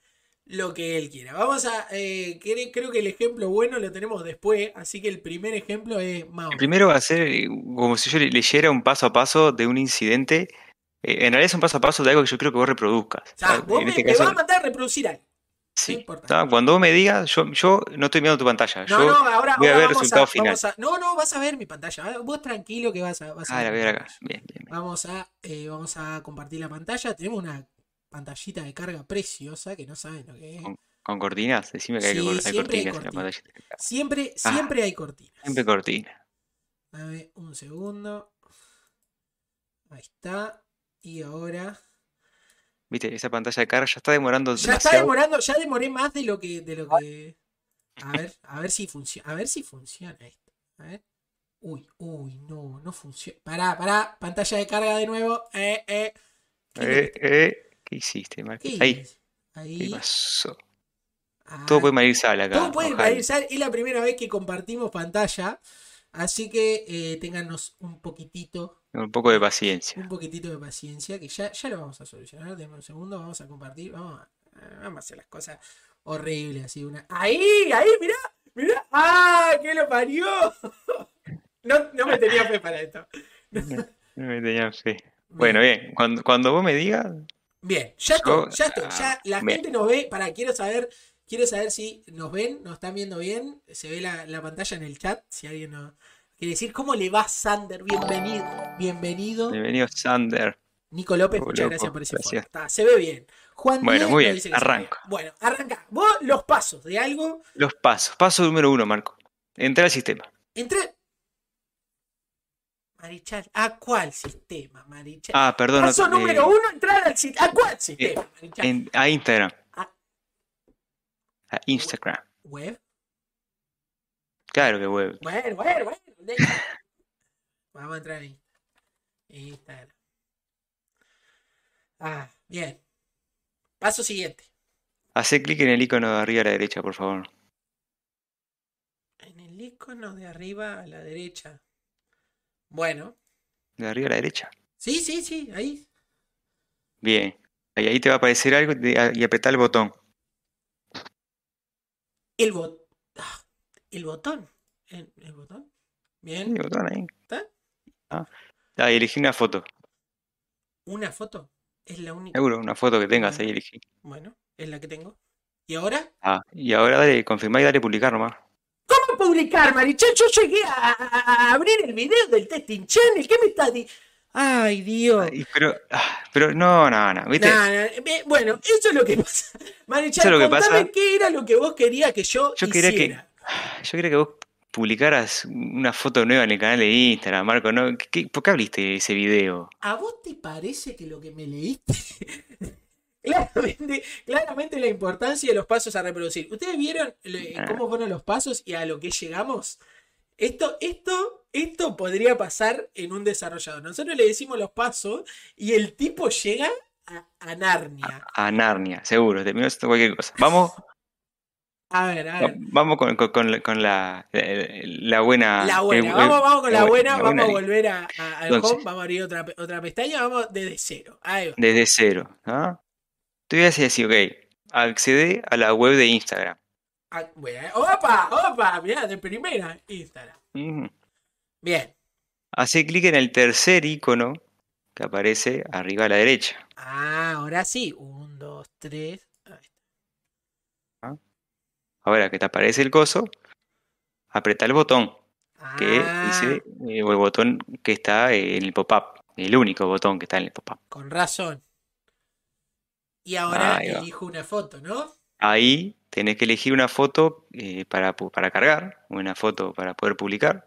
lo que él quiera. Vamos a. eh, cre- creo que el ejemplo bueno lo tenemos después. Así que el primer ejemplo es Mao. Primero va a ser como si yo le- leyera un paso a paso de un incidente. Eh, en realidad es un paso a paso de algo que yo creo que vos reproduzcas. O sea, Ah, vos en me, este me caso, vas a mandar a reproducir algo. sí. Cuando vos me digas, yo, yo no estoy mirando tu pantalla. No, yo no, ahora, voy a ahora ver el vamos, resultado a, final. a- No, no, vas a ver mi pantalla. Ah, Vos tranquilo que vas a, vas a Ah, ver acá. pantalla. Bien, bien, bien. Vamos a, eh, vamos a compartir la pantalla. Tenemos una pantallita de carga preciosa que no saben lo que es. Con, con cortinas, decime que hay, Sí, cor- hay siempre hay cortinas en la pantalla. Siempre, Ah, siempre hay cortinas. Siempre cortina. Dame un segundo. Ahí está. Y ahora. Viste, esa pantalla de carga ya está demorando Ya está demorando, ya demoré más de lo que. De lo que... A ver, a ver si funciona. A ver si funciona esto. A ver. Uy, uy, no, no funciona. Pará, pará. Pantalla de carga de nuevo. Eh, eh. ¿Qué, le- Eh, eh, ¿Qué hiciste, qué Ahí? ¿qué pasó? Ah, Todo puede ir sal acá. todo puede ojalá. realizar. Es la primera vez que compartimos pantalla. Así que eh, téngannos un poquitito, Un poco de paciencia. un poquitito de paciencia, que ya, ya lo vamos a solucionar. Denme un segundo, vamos a compartir. Vamos a, vamos a hacer las cosas horribles, así una. ¡Ahí! ¡Ahí! ¡Mirá! ¡Mirá! ¡Ah! ¡Que lo parió! No, no me tenía fe para esto. No me tenía fe. Bueno, bien. Cuando, cuando vos me digas, Bien, ya estoy, ya estoy. Ya ah, la bien. gente nos ve. Para, quiero saber, quiero saber si nos ven, nos están viendo bien. Se ve la, la pantalla en el chat. Si alguien nos quiere decir, ¿cómo le va Sander? Bienvenido. Bienvenido. bienvenido Sander. Nico López, muchas gracias por ese gracias. Está, se ve bien. Juan Bueno, muy bien, dice arranco. Bueno, arranca. Vos los pasos de algo. Los pasos. Paso número uno, Marco. Entrar al sistema. Entre. Marichal, ¿a cuál sistema, Marichal? Ah, perdón. Paso no- número eh, uno, entrar al sistema. ¿A cuál sistema, Marichal? en- a Instagram. Ah. A Instagram. ¿Web? Claro que web. Bueno, bueno, bueno. Vamos a entrar ahí. Instagram. Ah, bien. Paso siguiente. Hacé clic en el icono de arriba a la derecha, por favor. En el icono de arriba a la derecha. Bueno. De arriba a la derecha. Sí, sí, sí, ahí. Bien. Ahí, ahí te va a aparecer algo y apretá el botón. El bot. El botón. El, el botón. Bien. el botón ahí. ¿Está? Ah, y elegí una foto. Una foto. Es la única. Seguro, una foto que tengas ahí elegí. Bueno, es la que tengo. ¿Y ahora? Ah, y ahora dale, confirmá y dale publicar nomás. ¿Cómo publicar, Marichal? Yo llegué a, a- a abrir el video del Testing Channel. ¿Qué me estás diciendo? Ay, Dios. Ay, pero, ah, pero no, no, no, bueno, eso es lo que pasa. Marichal, Eso es lo que pasa. qué era lo que vos querías que yo, Yo quería que- hiciera. Yo quería que vos publicaras una foto nueva en el canal de Instagram, Marco, ¿no? ¿Qué- qué- ¿Por qué abriste ese video? ¿A vos te parece que lo que me leíste? claramente, claramente la importancia de los pasos a reproducir. ¿Ustedes vieron le- Ah. cómo fueron los pasos y a lo que llegamos? Esto, esto, esto podría pasar en un desarrollador. Nosotros le decimos los pasos y el tipo llega a, a Narnia. A Narnia, seguro, terminó haciendo cualquier cosa. Vamos, A ver, a ver. vamos con, con- con la, con la, la- la buena. La buena, el- vamos, vamos con la, buena, vamos a volver a, a- al Entonces. home, vamos a abrir otra, otra pestaña, vamos desde cero. Ahí va. Desde cero, ¿no? Te voy a decir ok. Accede a la web de Instagram. Ah, bueno, opa, opa, mirá, de primera, Instagram. Bien. Hace clic en el tercer icono que aparece arriba a la derecha. Ah, ahora sí. Un, dos, tres. Ahora que te aparece el coso, aprieta el botón que Ah, dice, eh, o el botón que está en el pop-up, el único botón que está en el pop-up. con razón. Y ahora elijo una foto, ¿no? Ahí tenés que elegir una foto eh, para, para cargar, una foto para poder publicar,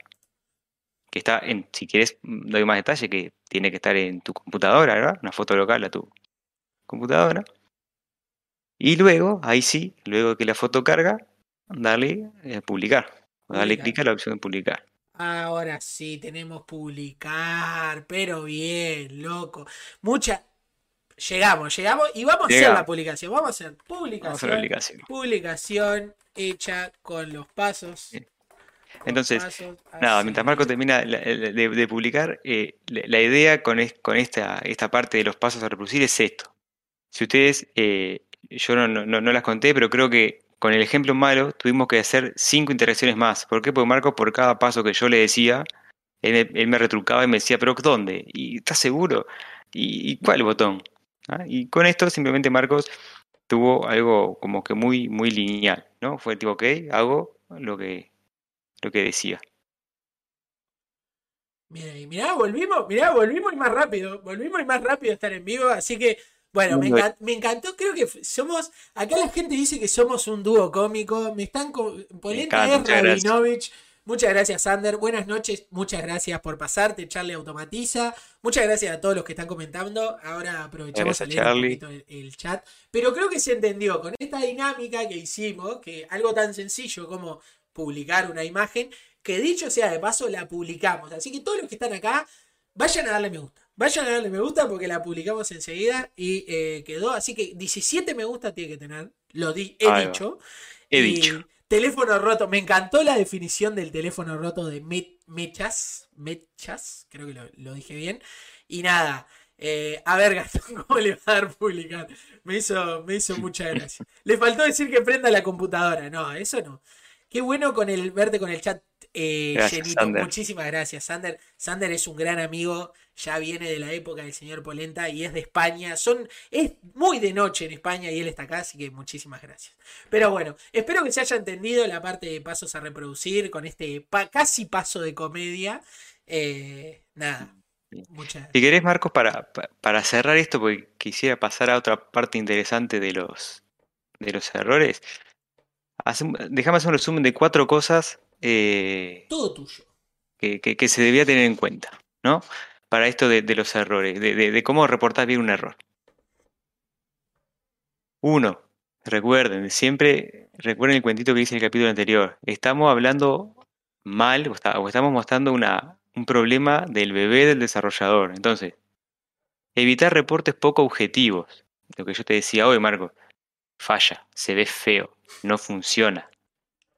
que está en, si quieres, doy más detalle, que tiene que estar en tu computadora, ¿verdad? Una foto local a tu computadora. Y luego, ahí sí, luego que la foto carga, darle a publicar. Publicar. clic a la opción de publicar. Ahora sí, tenemos publicar, pero bien, loco. Mucha. Llegamos, llegamos y vamos a hacer la publicación. Vamos a hacer Vamos a la publicación. Publicación hecha con los pasos. Bien. Entonces, pasos Nada, mientras Marco termina de, de publicar, eh, la, la idea con, es- con esta, esta parte de los pasos a reproducir es esto. Si ustedes, eh, yo no, no- no- las conté, pero creo que con el ejemplo malo tuvimos que hacer cinco interacciones más. ¿Por qué? Porque Marco, por cada paso que yo le decía, él, me- él me retrucaba y me decía, ¿pero dónde? ¿Y estás seguro? ¿Y, cuál botón? ¿Ah? Y con esto simplemente Marcos tuvo algo como que muy, muy lineal, ¿no? Fue tipo, ok, hago lo que, lo que decía. Mirá, mirá, volvimos, mirá, volvimos y más rápido. Volvimos y más rápido a estar en vivo. Así que, bueno, me, encan- me encantó. Creo que somos. Acá la gente dice que somos un dúo cómico. Me están. gracias. Rabinovich. Muchas gracias, Sander. Buenas noches. Muchas gracias por pasarte. Charlie automatiza. Muchas gracias a todos los que están comentando. Ahora aprovechamos a leer un poquito el, el chat. Pero creo que se entendió con esta dinámica que hicimos, que algo tan sencillo como publicar una imagen, que dicho sea de paso, la publicamos. Así que todos los que están acá, vayan a darle me gusta. Vayan a darle me gusta porque la publicamos enseguida y eh, quedó. Así que 17 me gusta tiene que tener. Lo di- he Ahí va. dicho. He Y dicho. Teléfono roto. Me encantó la definición del teléfono roto de Me- Mechas. Mechas. Creo que lo, lo dije bien. Y nada. eh, a ver, Gastón, ¿cómo le va a dar publicar? Me hizo, me hizo mucha gracia. Le faltó decir que prenda la computadora. No, eso no. Qué bueno con el verte con el chat eh, Gracias, llenito. Sander. Muchísimas gracias, Sander. Sander es un gran amigo, ya viene de la época del señor Polenta y es de España. Son, es muy de noche en España y él está acá, así que muchísimas gracias. Pero bueno, espero que se haya entendido la parte de pasos a reproducir con este pa- casi paso de comedia. Eh, nada, muchas Si querés, Marcos, para, pa- para cerrar esto, porque quisiera pasar a otra parte interesante de los, de los errores, déjame hacer un resumen de cuatro cosas eh, Todo tuyo. que, que- que se debía tener en cuenta, ¿no? Para esto de, de los errores, de, de- de cómo reportar bien un error. Uno, recuerden, siempre recuerden el cuentito que dice en el capítulo anterior. Estamos hablando mal o, está- o estamos mostrando una, un problema del bebé del desarrollador. Entonces, evitar reportes poco objetivos. Lo que yo te decía hoy, Marco. Falla, se ve feo, no funciona.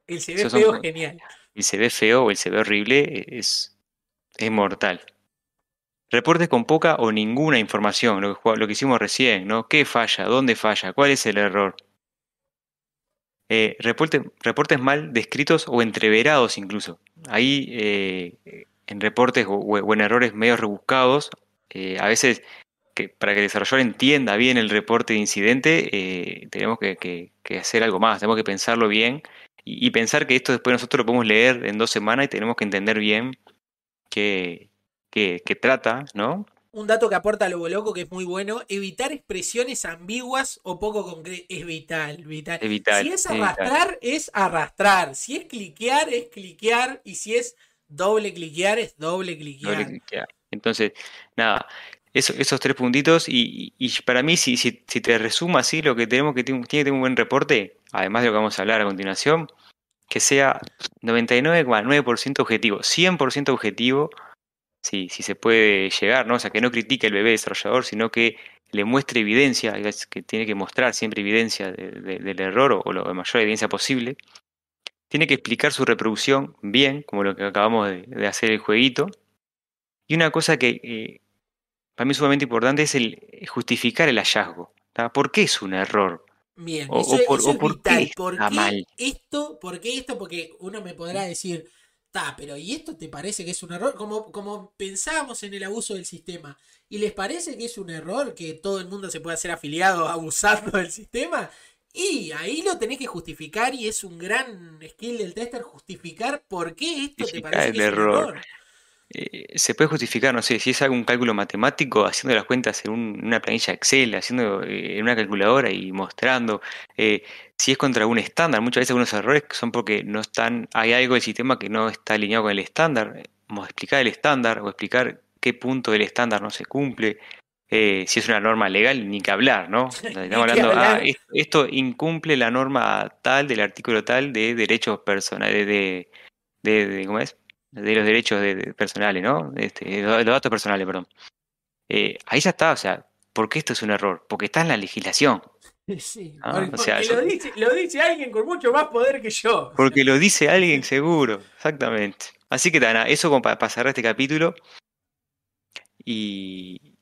El se ve son feo genial. El se ve feo o el se ve horrible e- es, es mortal. Reportes con poca o ninguna información, lo que, jugá- lo que hicimos recién, ¿no? ¿Qué falla? ¿Dónde falla? ¿Cuál es el error? Eh, reporte- reportes mal descritos o entreverados incluso. Ahí eh, en reportes o, o en errores medio rebuscados, eh, a veces que para que el desarrollador entienda bien el reporte de incidente, eh, tenemos que, que- que hacer algo más, tenemos que pensarlo bien y, y pensar que esto después nosotros lo podemos leer en dos semanas y tenemos que entender bien qué, qué- qué trata, ¿no? Un dato que aporta Lobo Loco que es muy bueno, evitar expresiones ambiguas o poco concretas es vital, vital. Es vital, Si es es vital. arrastrar, es arrastrar. Si es cliquear, es cliquear. Y si es doble cliquear, es doble cliquear. Doble cliquear. Entonces, nada, eso- esos tres puntitos y, y- y para mí, si, si, si te resumo así, lo que tenemos que tiene que tener un buen reporte, además de lo que vamos a hablar a continuación, que sea 99,9% objetivo, 100% objetivo, si, si se puede llegar, ¿no? O sea, que no critique el bebé desarrollador, sino que le muestre evidencia, que tiene que mostrar siempre evidencia de- de- del error o, la mayor evidencia posible. Tiene que explicar su reproducción bien, como lo que acabamos de, de hacer el jueguito. Y una cosa que eh, para mí es sumamente importante es el justificar el hallazgo. ¿tá? ¿Por qué es un error? Bien, O- eso, o por- eso o es por vital. está ¿Por qué mal? esto? ¿Por qué esto? Porque uno me podrá decir, ta, pero ¿y esto te parece que es un error? Como, como pensábamos en el abuso del sistema. ¿Y les parece que es un error que todo el mundo se pueda hacer afiliado abusando del sistema? Y ahí lo tenés que justificar y es un gran skill del tester justificar por qué esto te parece el que es un error. Eh, se puede justificar, no sé, si es algún cálculo matemático, haciendo las cuentas en un- una planilla Excel, haciendo eh, en una calculadora y mostrando. eh, si es contra un estándar, muchas veces algunos errores son porque no están, hay algo del sistema que no está alineado con el estándar. eh, Como explicar el estándar o explicar qué punto del estándar no se cumple. eh, si es una norma legal, ni que hablar, ¿no? Estamos hablando, ah, hablar. es- esto incumple la norma tal del artículo tal de derechos personales, de, de, de- ¿cómo es? De los derechos de- de personales, ¿no? Este, de los datos personales, perdón. Eh, ahí ya está, o sea, ¿por qué esto es un error? Porque está en la legislación, Sí, Ah, porque, o sea, porque yo- lo, dice, lo dice alguien con mucho más poder que yo. porque lo dice alguien seguro, exactamente. Así que nada, eso como para, para cerrar este capítulo. Y,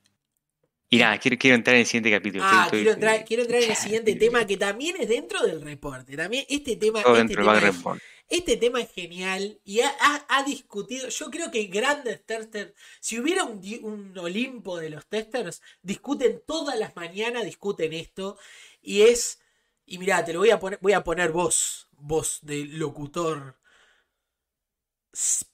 y nada, quiero, quiero entrar en el siguiente capítulo. Ah, Estoy- quiero estoy- entrar, quiero entrar en el siguiente tema que también es dentro del reporte. También este tema, este tema es, este tema es genial y ha, ha- ha discutido. Yo creo que grandes testers, si hubiera un, un Olimpo de los testers, discuten todas las mañanas, discuten esto. Y es. Y mirá, te lo voy a poner, voy a poner voz, voz de locutor.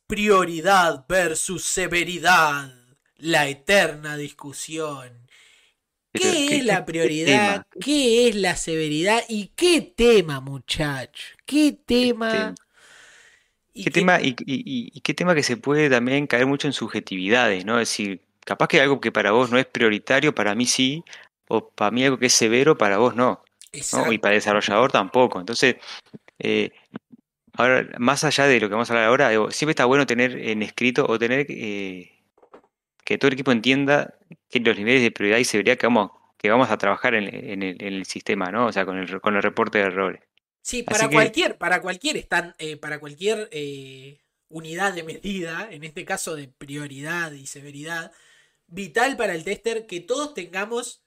Prioridad versus severidad. La eterna discusión. Pero, ¿Qué, ¿qué- es la qué prioridad? ¿Qué es la severidad? ¿Y qué tema, muchacho? ¿Qué tema? Y ¿Qué tema, y, y- qué tema que se puede también caer mucho en subjetividades, ¿no? Es decir, capaz que algo que para vos no es prioritario, para mí sí, o para mí algo que es severo, para vos no. Y para el desarrollador tampoco. Entonces, eh, ahora, más allá de lo que vamos a hablar ahora, digo, siempre está bueno tener en escrito o tener eh, que todo el equipo entienda que los niveles de prioridad y severidad que vamos, que vamos a trabajar en, en el, en el sistema, ¿no? O sea, con el, con el reporte de errores. Sí, Así para que- cualquier, para cualquier estan- eh, para cualquier eh, unidad de medida, en este caso de prioridad y severidad, vital para el tester que todos tengamos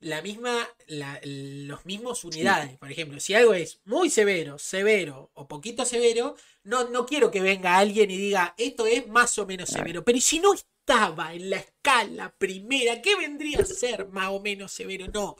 la misma, la- los mismos unidades. Por ejemplo, si algo es muy severo, severo o poquito severo, no, no quiero que venga alguien y diga esto es más o menos severo. Pero ¿y si no estaba en la escala primera, ¿qué vendría a ser más o menos severo? No.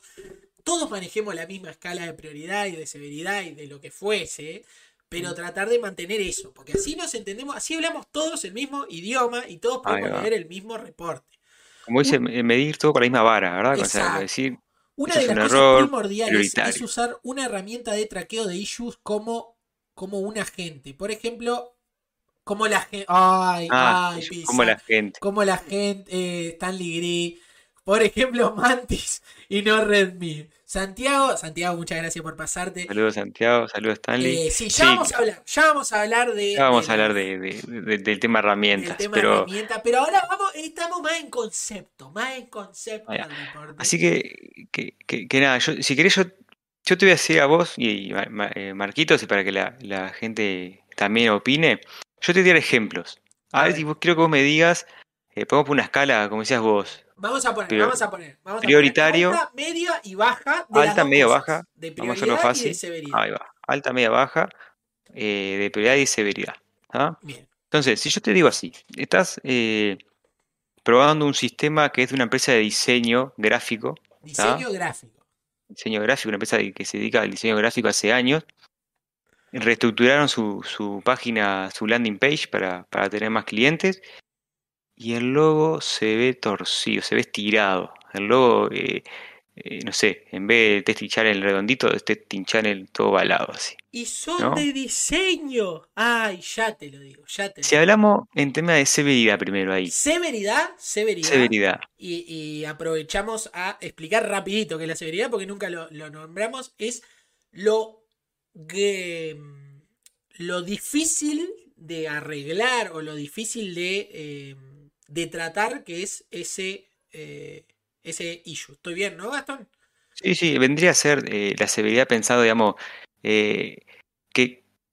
Todos manejemos la misma escala de prioridad y de severidad y de lo que fuese, pero tratar de mantener eso, porque así nos entendemos, así hablamos todos el mismo idioma y todos podemos leer el mismo reporte. Como dice, me- medir todo con la misma vara, ¿verdad? O sea, decir, Una de las cosas primordiales es usar una herramienta de traqueo de issues como, como un agente. Por ejemplo, como la gente. Ay, ah, ay, Pizza, como la gente. como la gente, eh, Stanley Gris, por ejemplo, Mantis y no Redmi. Santiago, Santiago, muchas gracias por pasarte. Saludos Santiago, saludos Stanley. Eh, sí, ya Sí, vamos a hablar, ya vamos a hablar de, ya vamos de a la- hablar de, de- de- del tema del herramientas, tema pero herramienta, pero ahora vamos, estamos más en concepto, más en concepto así que, que, que- que nada, yo, si querés yo, yo te voy a decir a vos y, y eh, Marquitos y para que la, la gente también opine, yo te voy a dar ejemplos. A A ver ver. si vos quiero que vos me digas, eh, por una escala, como decías vos, Vamos a poner, vamos a poner, vamos a prioritario. poner alta, media y baja de Alta, media, cosas, baja. de Vamos a hacerlo prioridad y de fácil. severidad. Ahí va, alta, media, baja, eh, de prioridad y severidad. ¿ah? Bien, Entonces, si yo te digo así, estás eh, probando un sistema que es de una empresa de diseño gráfico, diseño gráfico. diseño gráfico, una empresa que se dedica al diseño gráfico hace años, reestructuraron su, su página, su landing page para, para tener más clientes y el logo se ve torcido, se ve estirado. El logo, eh, eh, no sé, en vez de tinchar el redondito, este tinchar el todo balado así. Y son ¿No? de diseño. Ay, ya te lo digo, ya te lo Si digo. hablamos en tema de severidad primero ahí, Severidad, severidad. severidad. Y, y aprovechamos a explicar rapidito que la severidad, porque nunca lo, lo nombramos, es lo que lo difícil de arreglar o lo difícil de, eh, de tratar que es ese, eh, ese issue. ¿Estoy bien, no, Gastón? Sí, sí, vendría a ser eh, la severidad pensado, digamos, qué,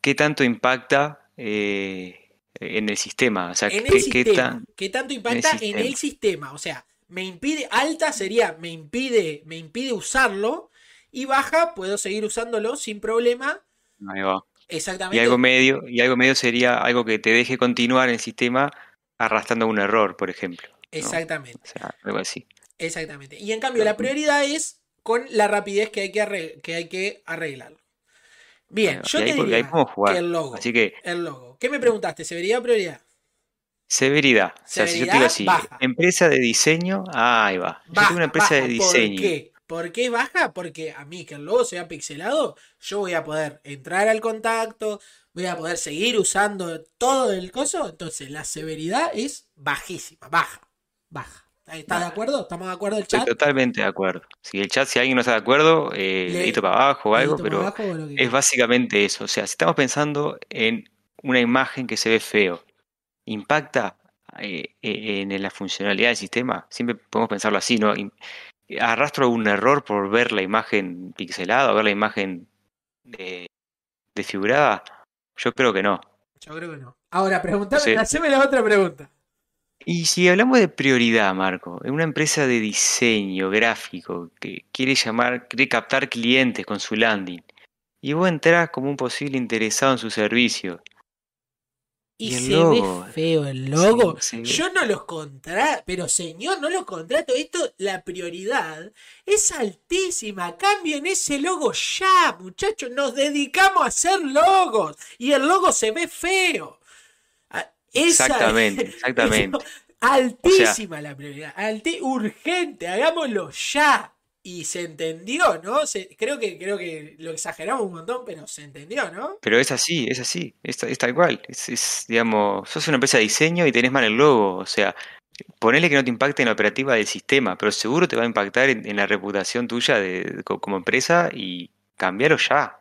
qué tanto impacta en el sistema. O sea, En el qué sistema. tan- ¿Qué tanto impacta en sistema. el sistema? O sea, me impide, alta sería, me impide, me impide usarlo. Y baja, puedo seguir usándolo sin problema. ahí va. Y Exactamente. algo medio, y algo medio sería algo que te deje continuar en el sistema arrastrando un error, por ejemplo. ¿no? Exactamente. O sea, algo así. Exactamente. Y en cambio, la prioridad es con la rapidez que hay que, que, hay que arreglarlo. Bien, yo te diría que el logo. Así que... El logo. ¿Qué me preguntaste? ¿Severidad o prioridad? Severidad. O sea, si yo te digo así, empresa de diseño, ahí va. Yo tengo una empresa de diseño. ¿Por qué? ¿Por qué baja? Porque a mí que el logo sea pixelado, yo voy a poder entrar al contacto, voy a poder seguir usando todo el coso. Entonces la severidad es bajísima, baja, baja. ¿Estás de acuerdo? ¿Estamos de acuerdo el chat? Estoy totalmente de acuerdo. Si el chat, si alguien no está de acuerdo, eh, para abajo o algo, pero es básicamente eso. O sea, si estamos pensando en una imagen que se ve feo, impacta eh, eh, en la funcionalidad del sistema, siempre podemos pensarlo así, ¿no? ¿Arrastro un error por ver la imagen pixelada o ver la imagen desfigurada? Yo creo que no. Yo creo que no. Ahora, pregúntame, haceme la otra pregunta. Y si hablamos de prioridad, Marco, en una empresa de diseño gráfico que quiere llamar, quiere captar clientes con su landing, y vos entras como un posible interesado en su servicio, y, se ve feo el logo. Yo no los contrato, pero señor, no los contrato. Esto, la prioridad es altísima. Cambien ese logo ya, muchachos. Nos dedicamos a hacer logos y el logo se ve feo. Ah, exactamente, exactamente. altísima la prioridad. urgente, hagámoslo ya y se entendió, ¿no? creo, que, creo que lo exageramos un montón, pero se entendió, ¿no? Pero es así, es así, es, tal cual. Es, digamos, sos una empresa de diseño y tenés mal el logo, o sea, ponele que no te impacte en la operativa del sistema, pero seguro te va a impactar en, la reputación tuya de, como empresa y cambiarlo ya.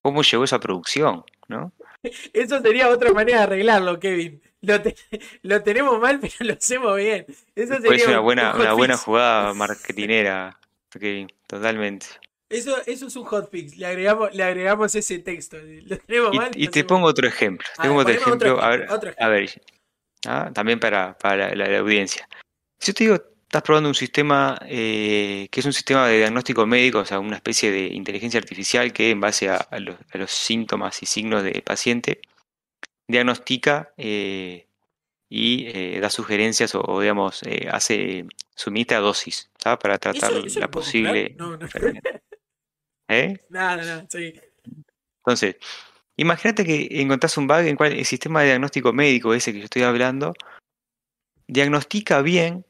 ¿Cómo llegó esa producción, no? Eso sería otra manera de arreglarlo, Kevin. Lo, tenemos mal, pero lo hacemos bien. Eso sería una buena, una buena jugada marketinera totalmente. Eso, eso es un hotfix, le agregamos, le agregamos ese texto. y, te pongo otro ejemplo. otro ejemplo, a ver, ¿ah? también para, para la, audiencia. Si yo te digo, estás probando un sistema eh, que es un sistema de diagnóstico médico, o sea, una especie de inteligencia artificial que en base a, los, a los, síntomas y signos del paciente diagnostica eh, y eh, da sugerencias o, digamos, eh, hace, suministra dosis para tratar la posible no, no. ¿Eh? Nada, sí. Entonces, imagínate que encontrás un bug en cual el sistema de diagnóstico médico, ese que yo estoy hablando, diagnostica bien,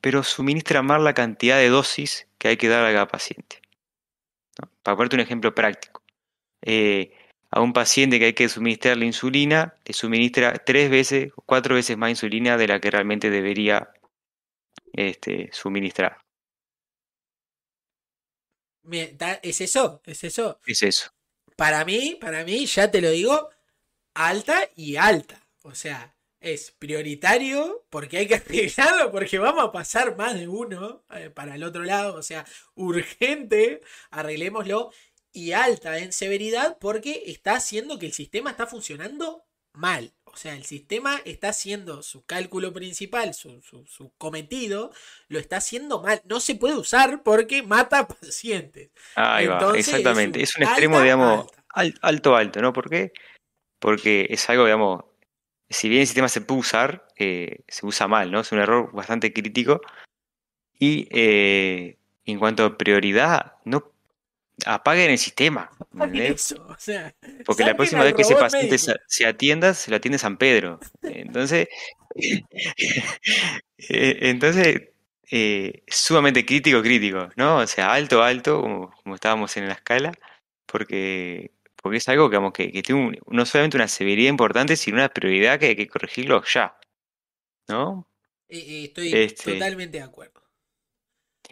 pero suministra mal la cantidad de dosis que hay que dar a cada paciente. Para ponerte un ejemplo práctico. Eh, a un paciente que hay que suministrarle insulina, le suministra tres veces o cuatro veces más insulina de la que realmente debería este, suministrar. ¿Es eso? ¿Es eso? Es eso. Para mí, para mí, ya te lo digo, alta y alta. O sea, es prioritario porque hay que arreglarlo porque vamos a pasar más de uno eh, para el otro lado. O sea, urgente, arreglémoslo y alta en severidad porque está haciendo que el sistema está funcionando mal. O sea, el sistema está haciendo su cálculo principal, su, cometido, lo está haciendo mal. No se puede usar porque mata pacientes. Ahí va, exactamente. Es un, extremo, digamos, alto, alto, ¿no? ¿Por qué? Porque es algo, digamos, si bien el sistema se puede usar, eh, se usa mal, ¿no? Es un error bastante crítico. Y eh, en cuanto a prioridad, no apaguen el sistema. Porque la próxima vez que ese paciente se, atienda, se lo atiende San Pedro. Entonces, eh, entonces eh, sumamente crítico, crítico, ¿no? O sea, alto, alto, como, estábamos en la escala, porque, porque es algo que, que, tiene no solamente una severidad importante, sino una prioridad que hay que corregirlo ya. ¿No? Eh, estoy este totalmente de acuerdo.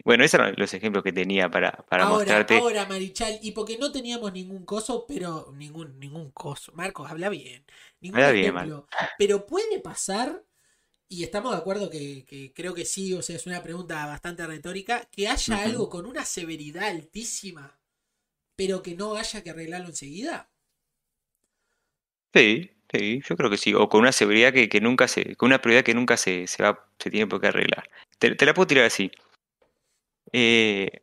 Bueno, esos eran los ejemplos que tenía para, para mostrarte. Ahora, Marichal, y porque no teníamos ningún coso, pero ningún, ningún coso. Marcos, habla bien. Ningún ejemplo. pero puede pasar, y estamos de acuerdo que, creo que sí, o sea, es una pregunta bastante retórica, que haya algo con una severidad altísima, pero que no haya que arreglarlo enseguida. Sí, sí, yo creo que sí. O con una severidad que, que nunca se, con una prioridad que nunca se, se va, se tiene por qué arreglar. te la puedo tirar así. Eh,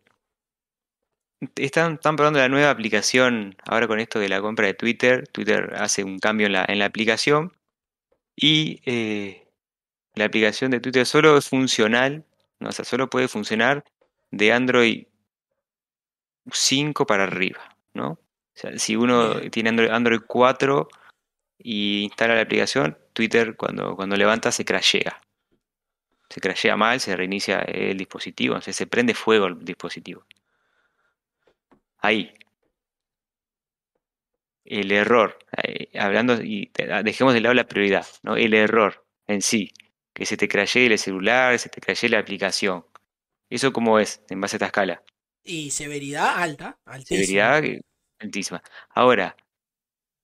están, están, probando la nueva aplicación ahora con esto de la compra de Twitter. Twitter hace un cambio en la, en la aplicación y eh, la aplicación de Twitter solo es funcional, ¿no? o sea, solo puede funcionar de Android 5 para arriba, ¿no? O sea, si uno tiene Android, Android 4 y instala la aplicación, Twitter cuando, cuando levanta se crashea. Se crashea mal, se reinicia el dispositivo, entonces se prende fuego el dispositivo. Ahí. El error, eh, hablando, y ah, dejemos de lado la prioridad, ¿no? El error en sí, que se te crashee el celular, se te crashee la aplicación. ¿Eso cómo es en base a esta escala? Y severidad alta, altísima. Severidad que- altísima. Ahora,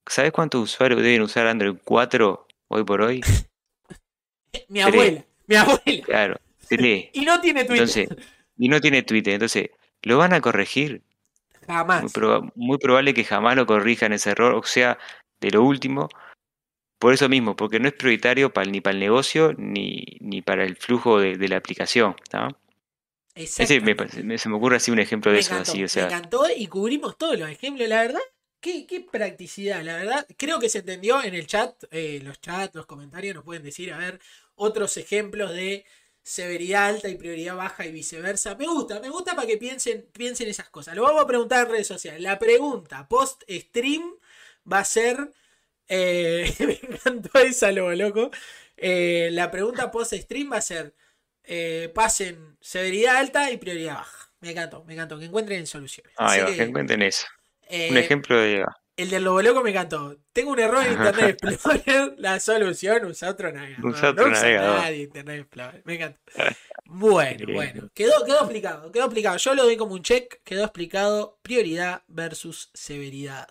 ¿sabes cuántos usuarios deben usar Android 4 hoy por hoy? Mi abuela, mi abuela. Claro, tres. Y no tiene Twitter. Entonces, y no tiene Twitter, entonces, ¿lo van a corregir? Jamás. Muy, proba- muy probable que jamás lo corrijan ese error, o sea, de lo último. Por eso mismo, porque no es prioritario para, ni para el negocio ni, ni para el flujo de, de la aplicación. ¿tá? Ese me, Exactamente. me- se me ocurre así un ejemplo de eso, así, o me encantó y cubrimos todos los ejemplos, la verdad. Qué, qué practicidad, la verdad. Creo que se entendió en el chat, eh, los chats, los comentarios nos pueden decir, a ver, otros ejemplos de severidad alta y prioridad baja y viceversa. Me gusta, me gusta para que piensen, piensen esas cosas. Lo vamos a preguntar en redes sociales. La pregunta post stream va a ser. eh, me encantó esa, lobo loco. Eh, la pregunta post stream va a ser. eh, pasen severidad alta y prioridad baja. Me encantó, me encantó. Que encuentren soluciones. va, que, que encuentren eso. Un ejemplo de... el del Lobo Loco me encantó. Tengo un error en Internet Explorer. La solución, usa otro navegador. Usa otro no usa navegador. nadie Internet Explorer. Me encanta. Bueno, bueno. Quedó, quedó explicado. Quedó explicado. Yo lo doy como un check. Quedó explicado prioridad versus severidad.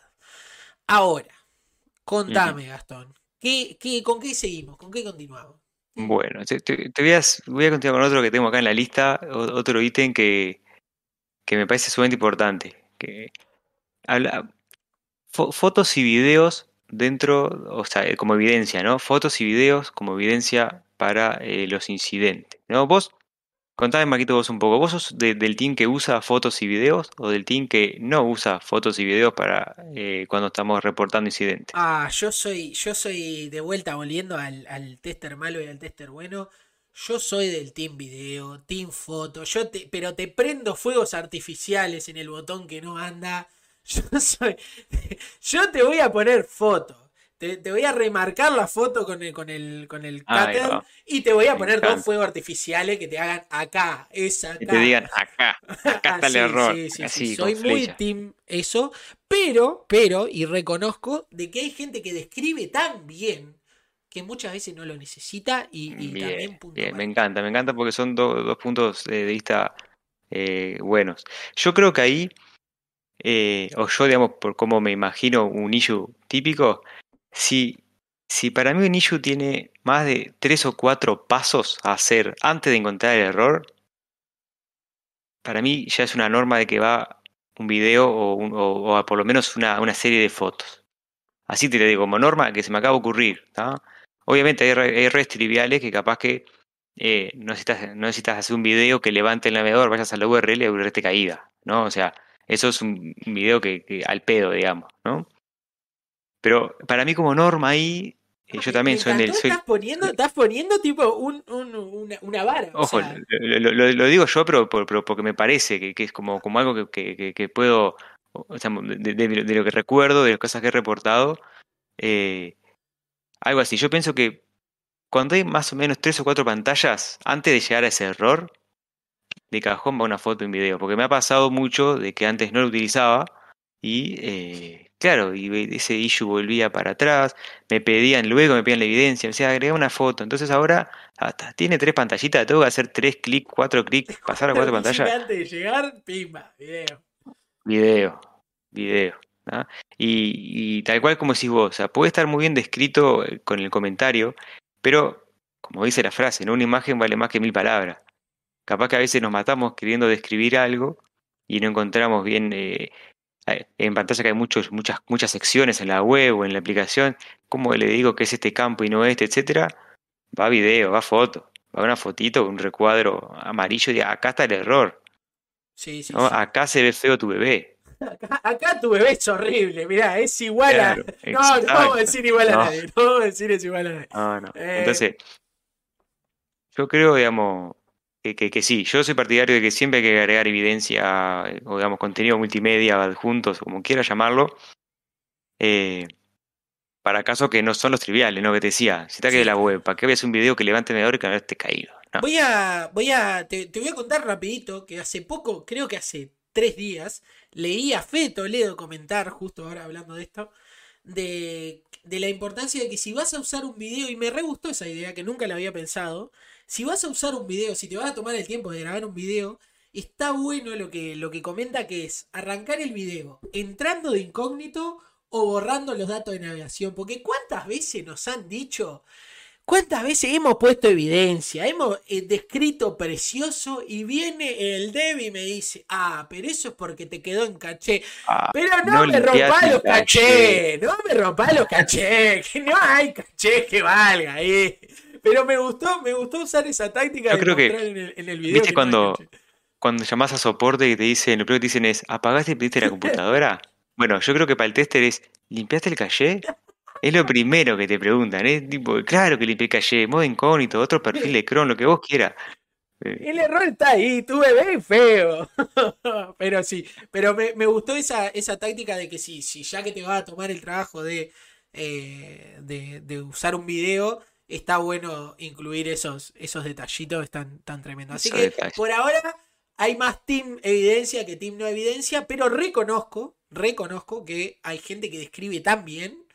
Ahora, contame, Gastón. ¿Qué, qué, ¿Con qué seguimos? ¿Con qué continuamos? Bueno, te, te- te voy, a, voy a continuar con otro que tengo acá en la lista, otro ítem que, que me parece sumamente importante. Que habla fo- fotos y videos dentro, o sea, eh, como evidencia, ¿no? Fotos y videos como evidencia para eh, los incidentes. ¿no? Vos, contame, Marquito, vos un poco. ¿Vos sos de- del team que usa fotos y videos o del team que no usa fotos y videos para eh, cuando estamos reportando incidentes? Ah, yo soy, yo soy de vuelta volviendo al, al tester malo y al tester bueno. Yo soy del team video, team foto, yo te, pero te prendo fuegos artificiales en el botón que no anda. Yo soy, yo te voy a poner foto. Te, te voy a remarcar la foto con el, con el, con el cutter y te voy a Me poner dos fuegos artificiales que te hagan acá, es acá. Que te digan acá, acá está el error. sí, sí, sí, así, Soy muy flecha. team eso, pero, pero, y reconozco de que hay gente que describe tan bien que muchas veces no lo necesita y, y Bien, también punto bien, me encanta, me encanta porque son do- dos puntos de vista eh, buenos. Yo creo que ahí, eh, o yo, digamos, por cómo me imagino un issue típico, si, si para mí un issue tiene más de tres o cuatro pasos a hacer antes de encontrar el error, para mí ya es una norma de que va un video o, o- o por lo menos una, una serie de fotos. Así te lo digo, como norma que se me acaba de ocurrir. Obviamente hay, hay triviales que capaz que eh, no, necesitas, no necesitas hacer un video que levante el navegador, vayas a la URL y URL caída, ¿no? O sea, eso es un, video que, que al pedo, digamos, ¿no? Pero para mí como norma ahí, eh, yo también soy del... soy- estás poniendo, estás poniendo tipo un, un- una, una vara. o Ojo, sea, lo, lo- lo- lo digo yo, pero, por- pero porque me parece que, que es como, como algo que, que- que- que puedo, o sea, de, de- de lo que recuerdo, de las cosas que he reportado, eh, algo así. Yo pienso que cuando hay más o menos tres o cuatro pantallas, antes de llegar a ese error, de cajón va una foto y un video, porque me ha pasado mucho de que antes no lo utilizaba y, eh, claro, y ese issue volvía para atrás, me pedían luego, me pedían la evidencia, me decían agregar una foto, entonces ahora hasta tiene tres pantallitas, tengo que hacer tres clics, cuatro clics, pasar a cuatro pantallas, Antes de llegar, pimba, video. video, video. y tal cual como decís vos, o sea, puede estar muy bien descrito eh, con el comentario, pero como dice la frase, ¿no? una imagen vale más que mil palabras. Capaz que a veces nos matamos queriendo describir algo y no encontramos bien eh, en pantalla que hay muchos, muchas, muchas secciones en la web o en la aplicación, cómo le digo que es este campo y no este, etcétera, va video, va foto, va una fotito, un recuadro amarillo y diga, acá está el error, Sí, sí, ¿no? sí. acá se ve feo tu bebé. Acá, acá tu bebé es horrible, mirá, es igual Claro, a. No, no vamos a decir igual a No. nadie. No vamos a decir es igual a nadie. No, no. Eh, Entonces, yo creo, digamos, que, que, que sí, yo soy partidario de que siempre hay que agregar evidencia o digamos contenido multimedia, adjuntos, o como quiera llamarlo, eh, para casos que no son los triviales, ¿no? Que te decía, si te Sí. de la web, ¿para qué ves un video que levante medidor y que no esté caído? No. Voy a, voy a, te, te voy a contar rapidito que hace poco, creo que hace tres días, leí a Fede Toledo comentar, justo ahora hablando de esto, de, de la importancia de que si vas a usar un video, y me re gustó esa idea que nunca la había pensado, si vas a usar un video, si te vas a tomar el tiempo de grabar un video, está bueno lo que, lo que comenta que es arrancar el video entrando de incógnito o borrando los datos de navegación, porque cuántas veces nos han dicho... ¿Cuántas veces hemos puesto evidencia? Hemos eh, descrito precioso y viene el dev y me dice, ah, pero eso es porque te quedó en caché. Ah, Pero no, me limpiaste rompa el los caché, no me rompa los caché, que no hay caché que valga ahí. Pero me gustó, me gustó usar esa táctica Yo de creo que, mostrar en el, en el video. ¿viste que cuando, cuando llamás a soporte y te dicen, lo primero que te dicen es, ¿apagaste y pediste la computadora? Bueno, yo creo que para el tester es, ¿limpiaste el caché? Es lo primero que te preguntan, es tipo, claro que limpié el caché, modo incógnito, otro perfil de cron, lo que vos quieras. Eh, El error está ahí, tu bebé feo. pero sí, pero me, me gustó esa, esa táctica de que si, si ya que te vas a tomar el trabajo de, eh, de, de usar un video, está bueno incluir esos, esos detallitos tan, tan tremendos. Así que detalles. por ahora hay más team evidencia que team no evidencia, pero reconozco, reconozco que hay gente que describe tan bien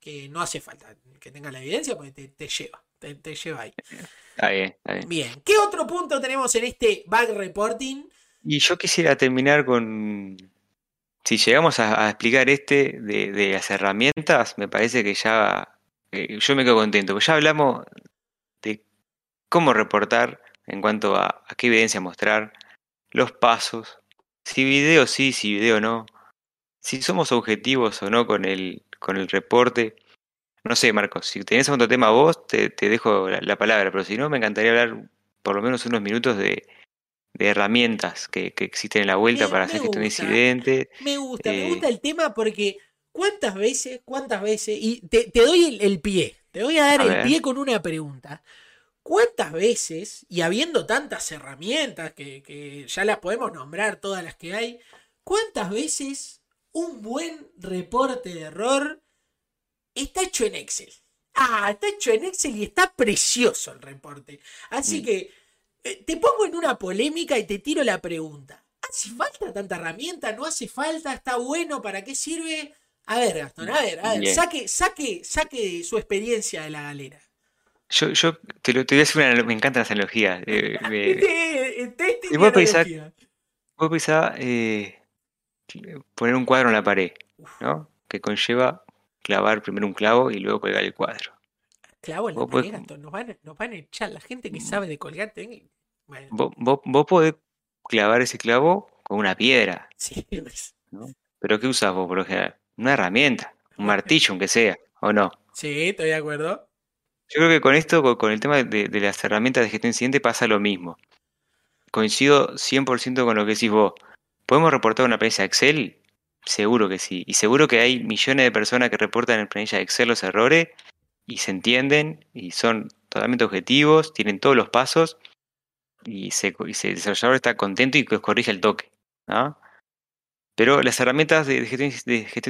que no hace falta que tenga la evidencia porque te, te lleva, te, te lleva ahí. Está bien, está bien. Bien, ¿qué otro punto tenemos en este bug reporting? Y yo quisiera terminar con, si llegamos a, a explicar este de, de las herramientas, me parece que ya, eh, yo me quedo contento, ya hablamos de cómo reportar en cuanto a, a qué evidencia mostrar, los pasos, si video sí, si video no, si somos objetivos o no con el, con el reporte. No sé, Marcos, si tenés otro tema vos, te, te dejo la, la palabra, pero si no, me encantaría hablar por lo menos unos minutos de, de herramientas que, que existen en la vuelta Me- para me hacer gusta. incidente. Me gusta, me Eh, gusta el tema porque cuántas veces, cuántas veces, y te, te doy el, el pie, te voy a dar A el ver. pie con una pregunta. ¿Cuántas veces, y habiendo tantas herramientas que, que ya las podemos nombrar todas las que hay, cuántas veces un buen reporte de error está hecho en Excel? Ah, está hecho en Excel y está precioso el reporte. Así Mm. que eh, te pongo en una polémica y te tiro la pregunta. ¿Hace falta tanta herramienta? ¿No hace falta? ¿Está bueno? ¿Para qué sirve? A ver, Gastón, a ver, a ver, Bien. saque, saque, saque su experiencia de la galera. Yo, yo te, lo, te voy a hacer una, me encantan las analogías. eh, me- Este, este, este y vos tiene pensás- analogía. vos pensás eh, poner un cuadro en la pared, ¿no? Que conlleva clavar primero un clavo y luego colgar el cuadro. Clavo en la vos pared, Gastón, nos van, a- nos van a echar la gente que sabe de colgarte. venga. Bueno, Vos, vos, vos podés clavar ese clavo con una piedra, sí, pero ¿qué usás vos por lo general? Una herramienta, un martillo aunque sea, ¿o no? sí, estoy de acuerdo. Yo creo que con esto, con, con el tema de, de las herramientas de gestión de incidente pasa lo mismo. Coincido 100% con lo que decís vos. ¿Podemos reportar una planilla Excel? Seguro que sí. Y seguro que hay millones de personas que reportan en planilla Excel los errores y se entienden y son totalmente objetivos, tienen todos los pasos y, se, y se- el desarrollador está contento y corrige al toque. ¿no? Pero las herramientas de, gestión,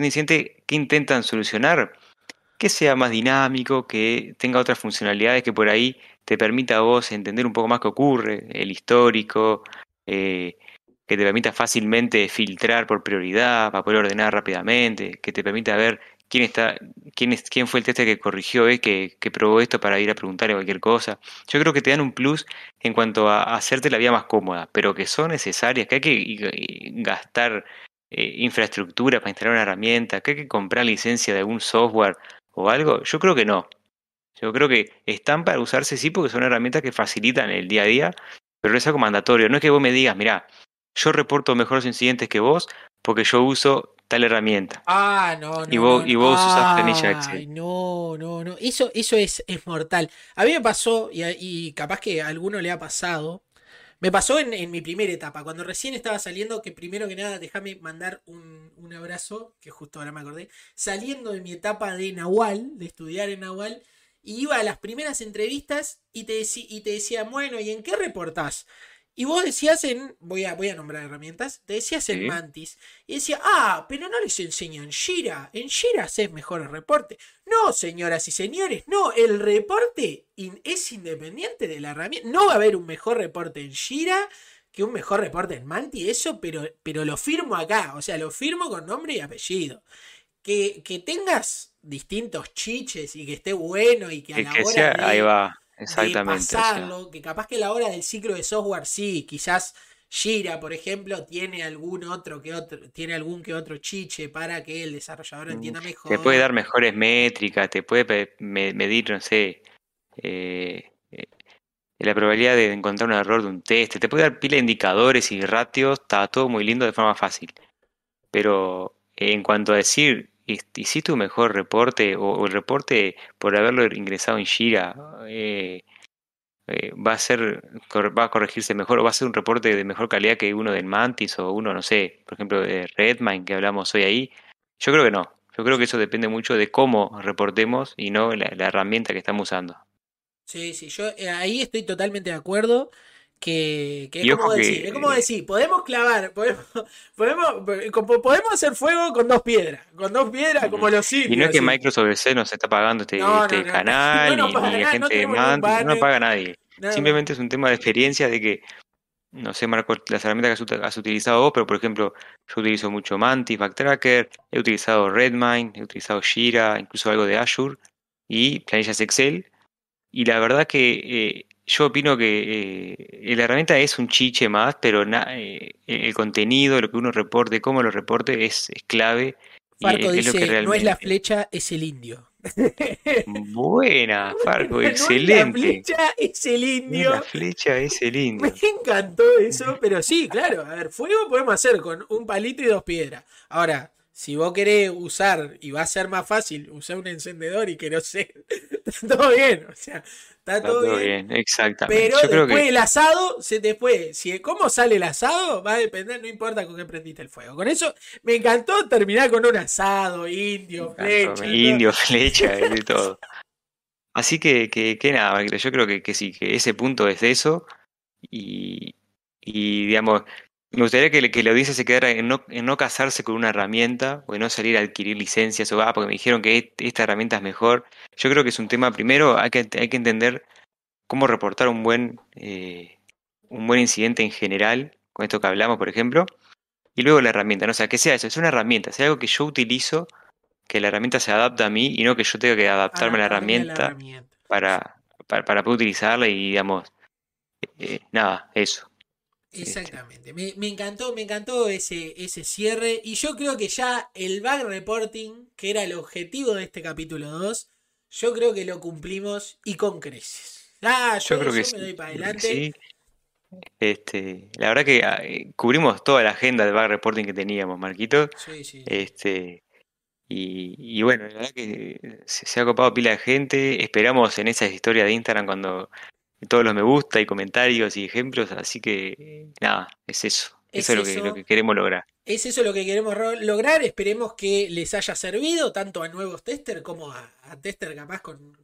de incidente, ¿qué intentan solucionar? que sea más dinámico, que tenga otras funcionalidades que por ahí te permita a vos entender un poco más qué ocurre, el histórico, eh, que te permita fácilmente filtrar por prioridad para poder ordenar rápidamente, que te permita ver quién está, quién es, quién fue el tester que corrigió, eh, que, que probó esto para ir a preguntarle cualquier cosa. Yo creo que te dan un plus en cuanto a hacerte la vida más cómoda, pero que son necesarias, que hay que gastar eh, infraestructura para instalar una herramienta, que hay que comprar licencia de algún software o algo? Yo creo que no. Yo creo que están para usarse sí porque son herramientas que facilitan el día a día, pero no es algo mandatorio. No es que vos me digas, mira, yo reporto mejores incidentes que vos porque yo uso tal herramienta. Ah, no, no. Y vos- no, y usás planilla Excel. No, no, no. Eso, eso es, es mortal. A mí me pasó, y capaz que a alguno le ha pasado. Me pasó en, en mi primera etapa, cuando recién estaba saliendo, que primero que nada, déjame mandar un, un abrazo, que justo ahora me acordé, saliendo de mi etapa de Nahual, de estudiar en Nahual, y iba a las primeras entrevistas y te, y te decía, bueno, ¿y en qué reportás? Y vos decías en, voy a, voy a nombrar herramientas, te decías en Mantis. Y decía, ah, pero no les enseño en Shira. En Shira haces mejor el reporte. No, señoras y señores, no, el reporte es independiente de la herramienta. No va a haber un mejor reporte en Shira que un mejor reporte en Mantis, eso, pero, pero lo firmo acá. O sea, lo firmo con nombre y apellido. Que, que tengas distintos chiches y que esté bueno y que a la hora ahí va Exactamente. pasarlo, que capaz que la hora del ciclo de software sí, quizás Jira, por ejemplo, tiene algún otro que otro, tiene algún que otro chiche para que el desarrollador mm, entienda mejor. Te puede dar mejores métricas, te puede medir, no sé, eh, eh, la probabilidad de encontrar un error de un test, te puede dar pila de indicadores y ratios, está todo muy lindo de forma fácil. Pero en cuanto a decir hiciste un mejor reporte o, el reporte por haberlo ingresado en Jira eh, eh, va a ser va a corregirse mejor o va a ser un reporte de mejor calidad que uno del Mantis o uno no sé por ejemplo de Redmine que hablamos hoy ahí yo creo que no. Yo creo que eso depende mucho de cómo reportemos y no la, la herramienta que estamos usando. Sí sí yo eh, ahí estoy totalmente de acuerdo que, que es, como decir, es como decir, podemos clavar, podemos, podemos, podemos hacer fuego con dos piedras, con dos piedras como los sitios. Y no es que Microsoft C nos está pagando este, este canal, ni, la gente de Mantis, no paga nadie. Simplemente es un tema de experiencia de que, no sé, Marco, las herramientas que has utilizado vos, pero por ejemplo, yo utilizo mucho Mantis, Backtracker, he utilizado Redmine, he utilizado Jira, incluso algo de Azure y planillas Excel. Y la verdad que eh, yo opino que eh, la herramienta es un chiche más, pero eh, el contenido, lo que uno reporte, cómo lo reporte, es, clave. Farco dice, no es la flecha, es el indio. Buena, Farco, excelente. la flecha es el indio. la flecha es el indio. Me encantó eso, pero sí, claro. A ver, fuego podemos hacer con un palito y dos piedras. Ahora, si vos querés usar, y va a ser más fácil, usar un encendedor y que no sé, está todo bien, o sea, está, todo, bien. Exactamente. Pero después el asado se puede, si cómo sale el asado va a depender, no importa con qué prendiste el fuego. Con eso me encantó terminar con un asado, indio, flecha. Indio, flecha, y todo. Así que, que, que, nada, yo creo que, que sí, que ese punto es de eso. Y, y digamos, me gustaría que, que la audiencia se quedara en no, en no casarse con una herramienta o en no salir a adquirir licencias o ah, porque me dijeron que esta herramienta es mejor. Yo creo que es un tema, primero hay que, hay que entender cómo reportar un buen, eh, un buen incidente en general, con esto que hablamos, por ejemplo, y luego la herramienta. ¿no? O sea, que sea eso, es una herramienta, sea algo que yo utilizo, que la herramienta se adapta a mí y no que yo tenga que adaptarme a la herramienta, Para, para, para, poder utilizarla y, digamos, eh, nada, eso. Exactamente. Me, encantó, me encantó ese, ese cierre. Y yo creo que ya el bug reporting, que era el objetivo de este capítulo 2, yo creo que lo cumplimos y con creces. Ah, yo, creo que me doy para adelante. Este, la verdad que ah, eh, cubrimos toda la agenda de bug reporting que teníamos, Marquito. Sí, sí. Este, y, y, bueno, la verdad que se, se, ha copado pila de gente. Esperamos en esa historia de Instagram cuando todos los me gusta y comentarios y ejemplos, así que nada, es eso. eso es lo que, lo que queremos lograr. Es eso lo que queremos lograr. Esperemos que les haya servido tanto a nuevos testers como a, testers capaz con,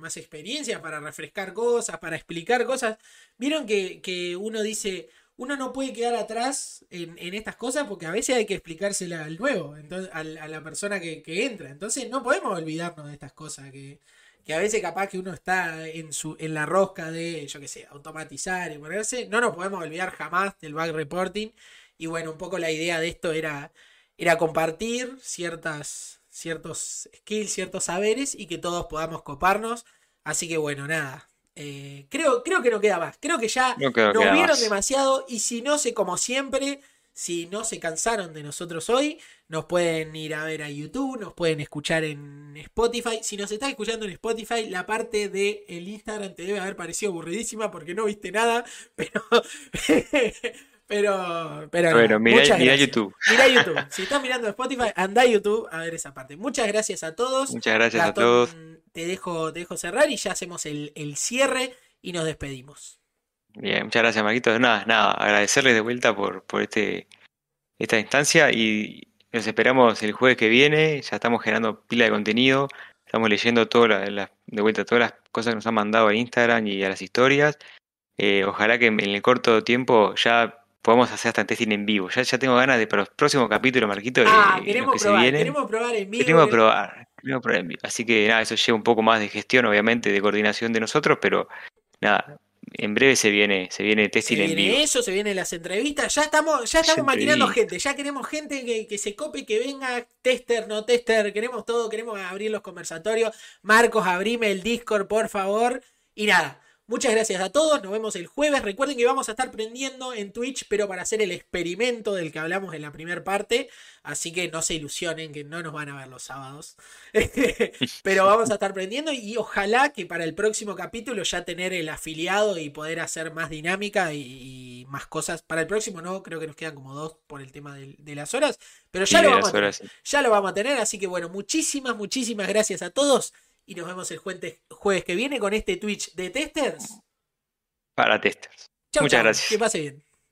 más experiencia para refrescar cosas, para explicar cosas. Vieron que, uno dice, uno no puede quedar atrás en, estas cosas porque a veces hay que explicársela al nuevo, entonces, a, la persona que, que entra. Entonces no podemos olvidarnos de estas cosas que, que a veces capaz que uno está en, su, en la rosca de, yo qué sé, automatizar y ponerse, no nos podemos olvidar jamás del bug reporting. Y bueno, un poco la idea de esto era, era compartir ciertas, ciertos skills, ciertos saberes y que todos podamos coparnos. Así que bueno, nada. Eh, creo, creo que no queda más. Creo que ya nos vieron demasiado y si no sé, como siempre, si no se cansaron de nosotros hoy, nos pueden ir a ver a YouTube, nos pueden escuchar en Spotify. Si nos estás escuchando en Spotify, la parte del el Instagram te debe haber parecido aburridísima porque no viste nada, pero... pero, pero bueno, mira, YouTube. Mira YouTube. Si estás mirando Spotify, anda a YouTube a ver esa parte. Muchas gracias a todos. Muchas gracias a todos. Te dejo, te dejo cerrar y ya hacemos el, el cierre y nos despedimos. Bien, muchas gracias, Marquitos. Nada, nada, agradecerles de vuelta por, por este, esta instancia y los esperamos el jueves que viene. Ya estamos generando pila de contenido. Estamos leyendo todas las, de vuelta todas las cosas que nos han mandado a Instagram y a las historias. Eh, ojalá que en el corto tiempo ya podamos hacer hasta testing en vivo. Ya, ya tengo ganas de para los próximos capítulos, Marquito, Ah, de queremos que probar, se vienen. queremos probar en vivo. Queremos probar, queremos probar en vivo. Así que nada, eso lleva un poco más de gestión, obviamente, de coordinación de nosotros, pero nada, en breve se viene, se viene Se testing en viene vivo. eso, se vienen las entrevistas, ya estamos, ya estamos entrevistas. gente, ya queremos gente que, que se cope, que venga, tester, no tester, queremos todo, queremos abrir los conversatorios. Marcos, abrime el Discord, por favor. Y nada, muchas gracias a todos, nos vemos el jueves. Recuerden que vamos a estar prendiendo en Twitch, pero para hacer el experimento del que hablamos en la primera parte. Así que no se ilusionen, que no nos van a ver los sábados. pero vamos a estar prendiendo y ojalá que para el próximo capítulo ya tener el afiliado y poder hacer más dinámica y, y más cosas. Para el próximo no, creo que nos quedan como dos por el tema de, las horas. Pero ya Sí, lo vamos a tener. sí. Ya lo vamos a tener. Así que bueno, muchísimas, muchísimas gracias a todos. Y nos vemos el jueves, jueves que viene con este Twitch de testers. Para testers. Chau, Muchas chau, gracias. Que pase bien.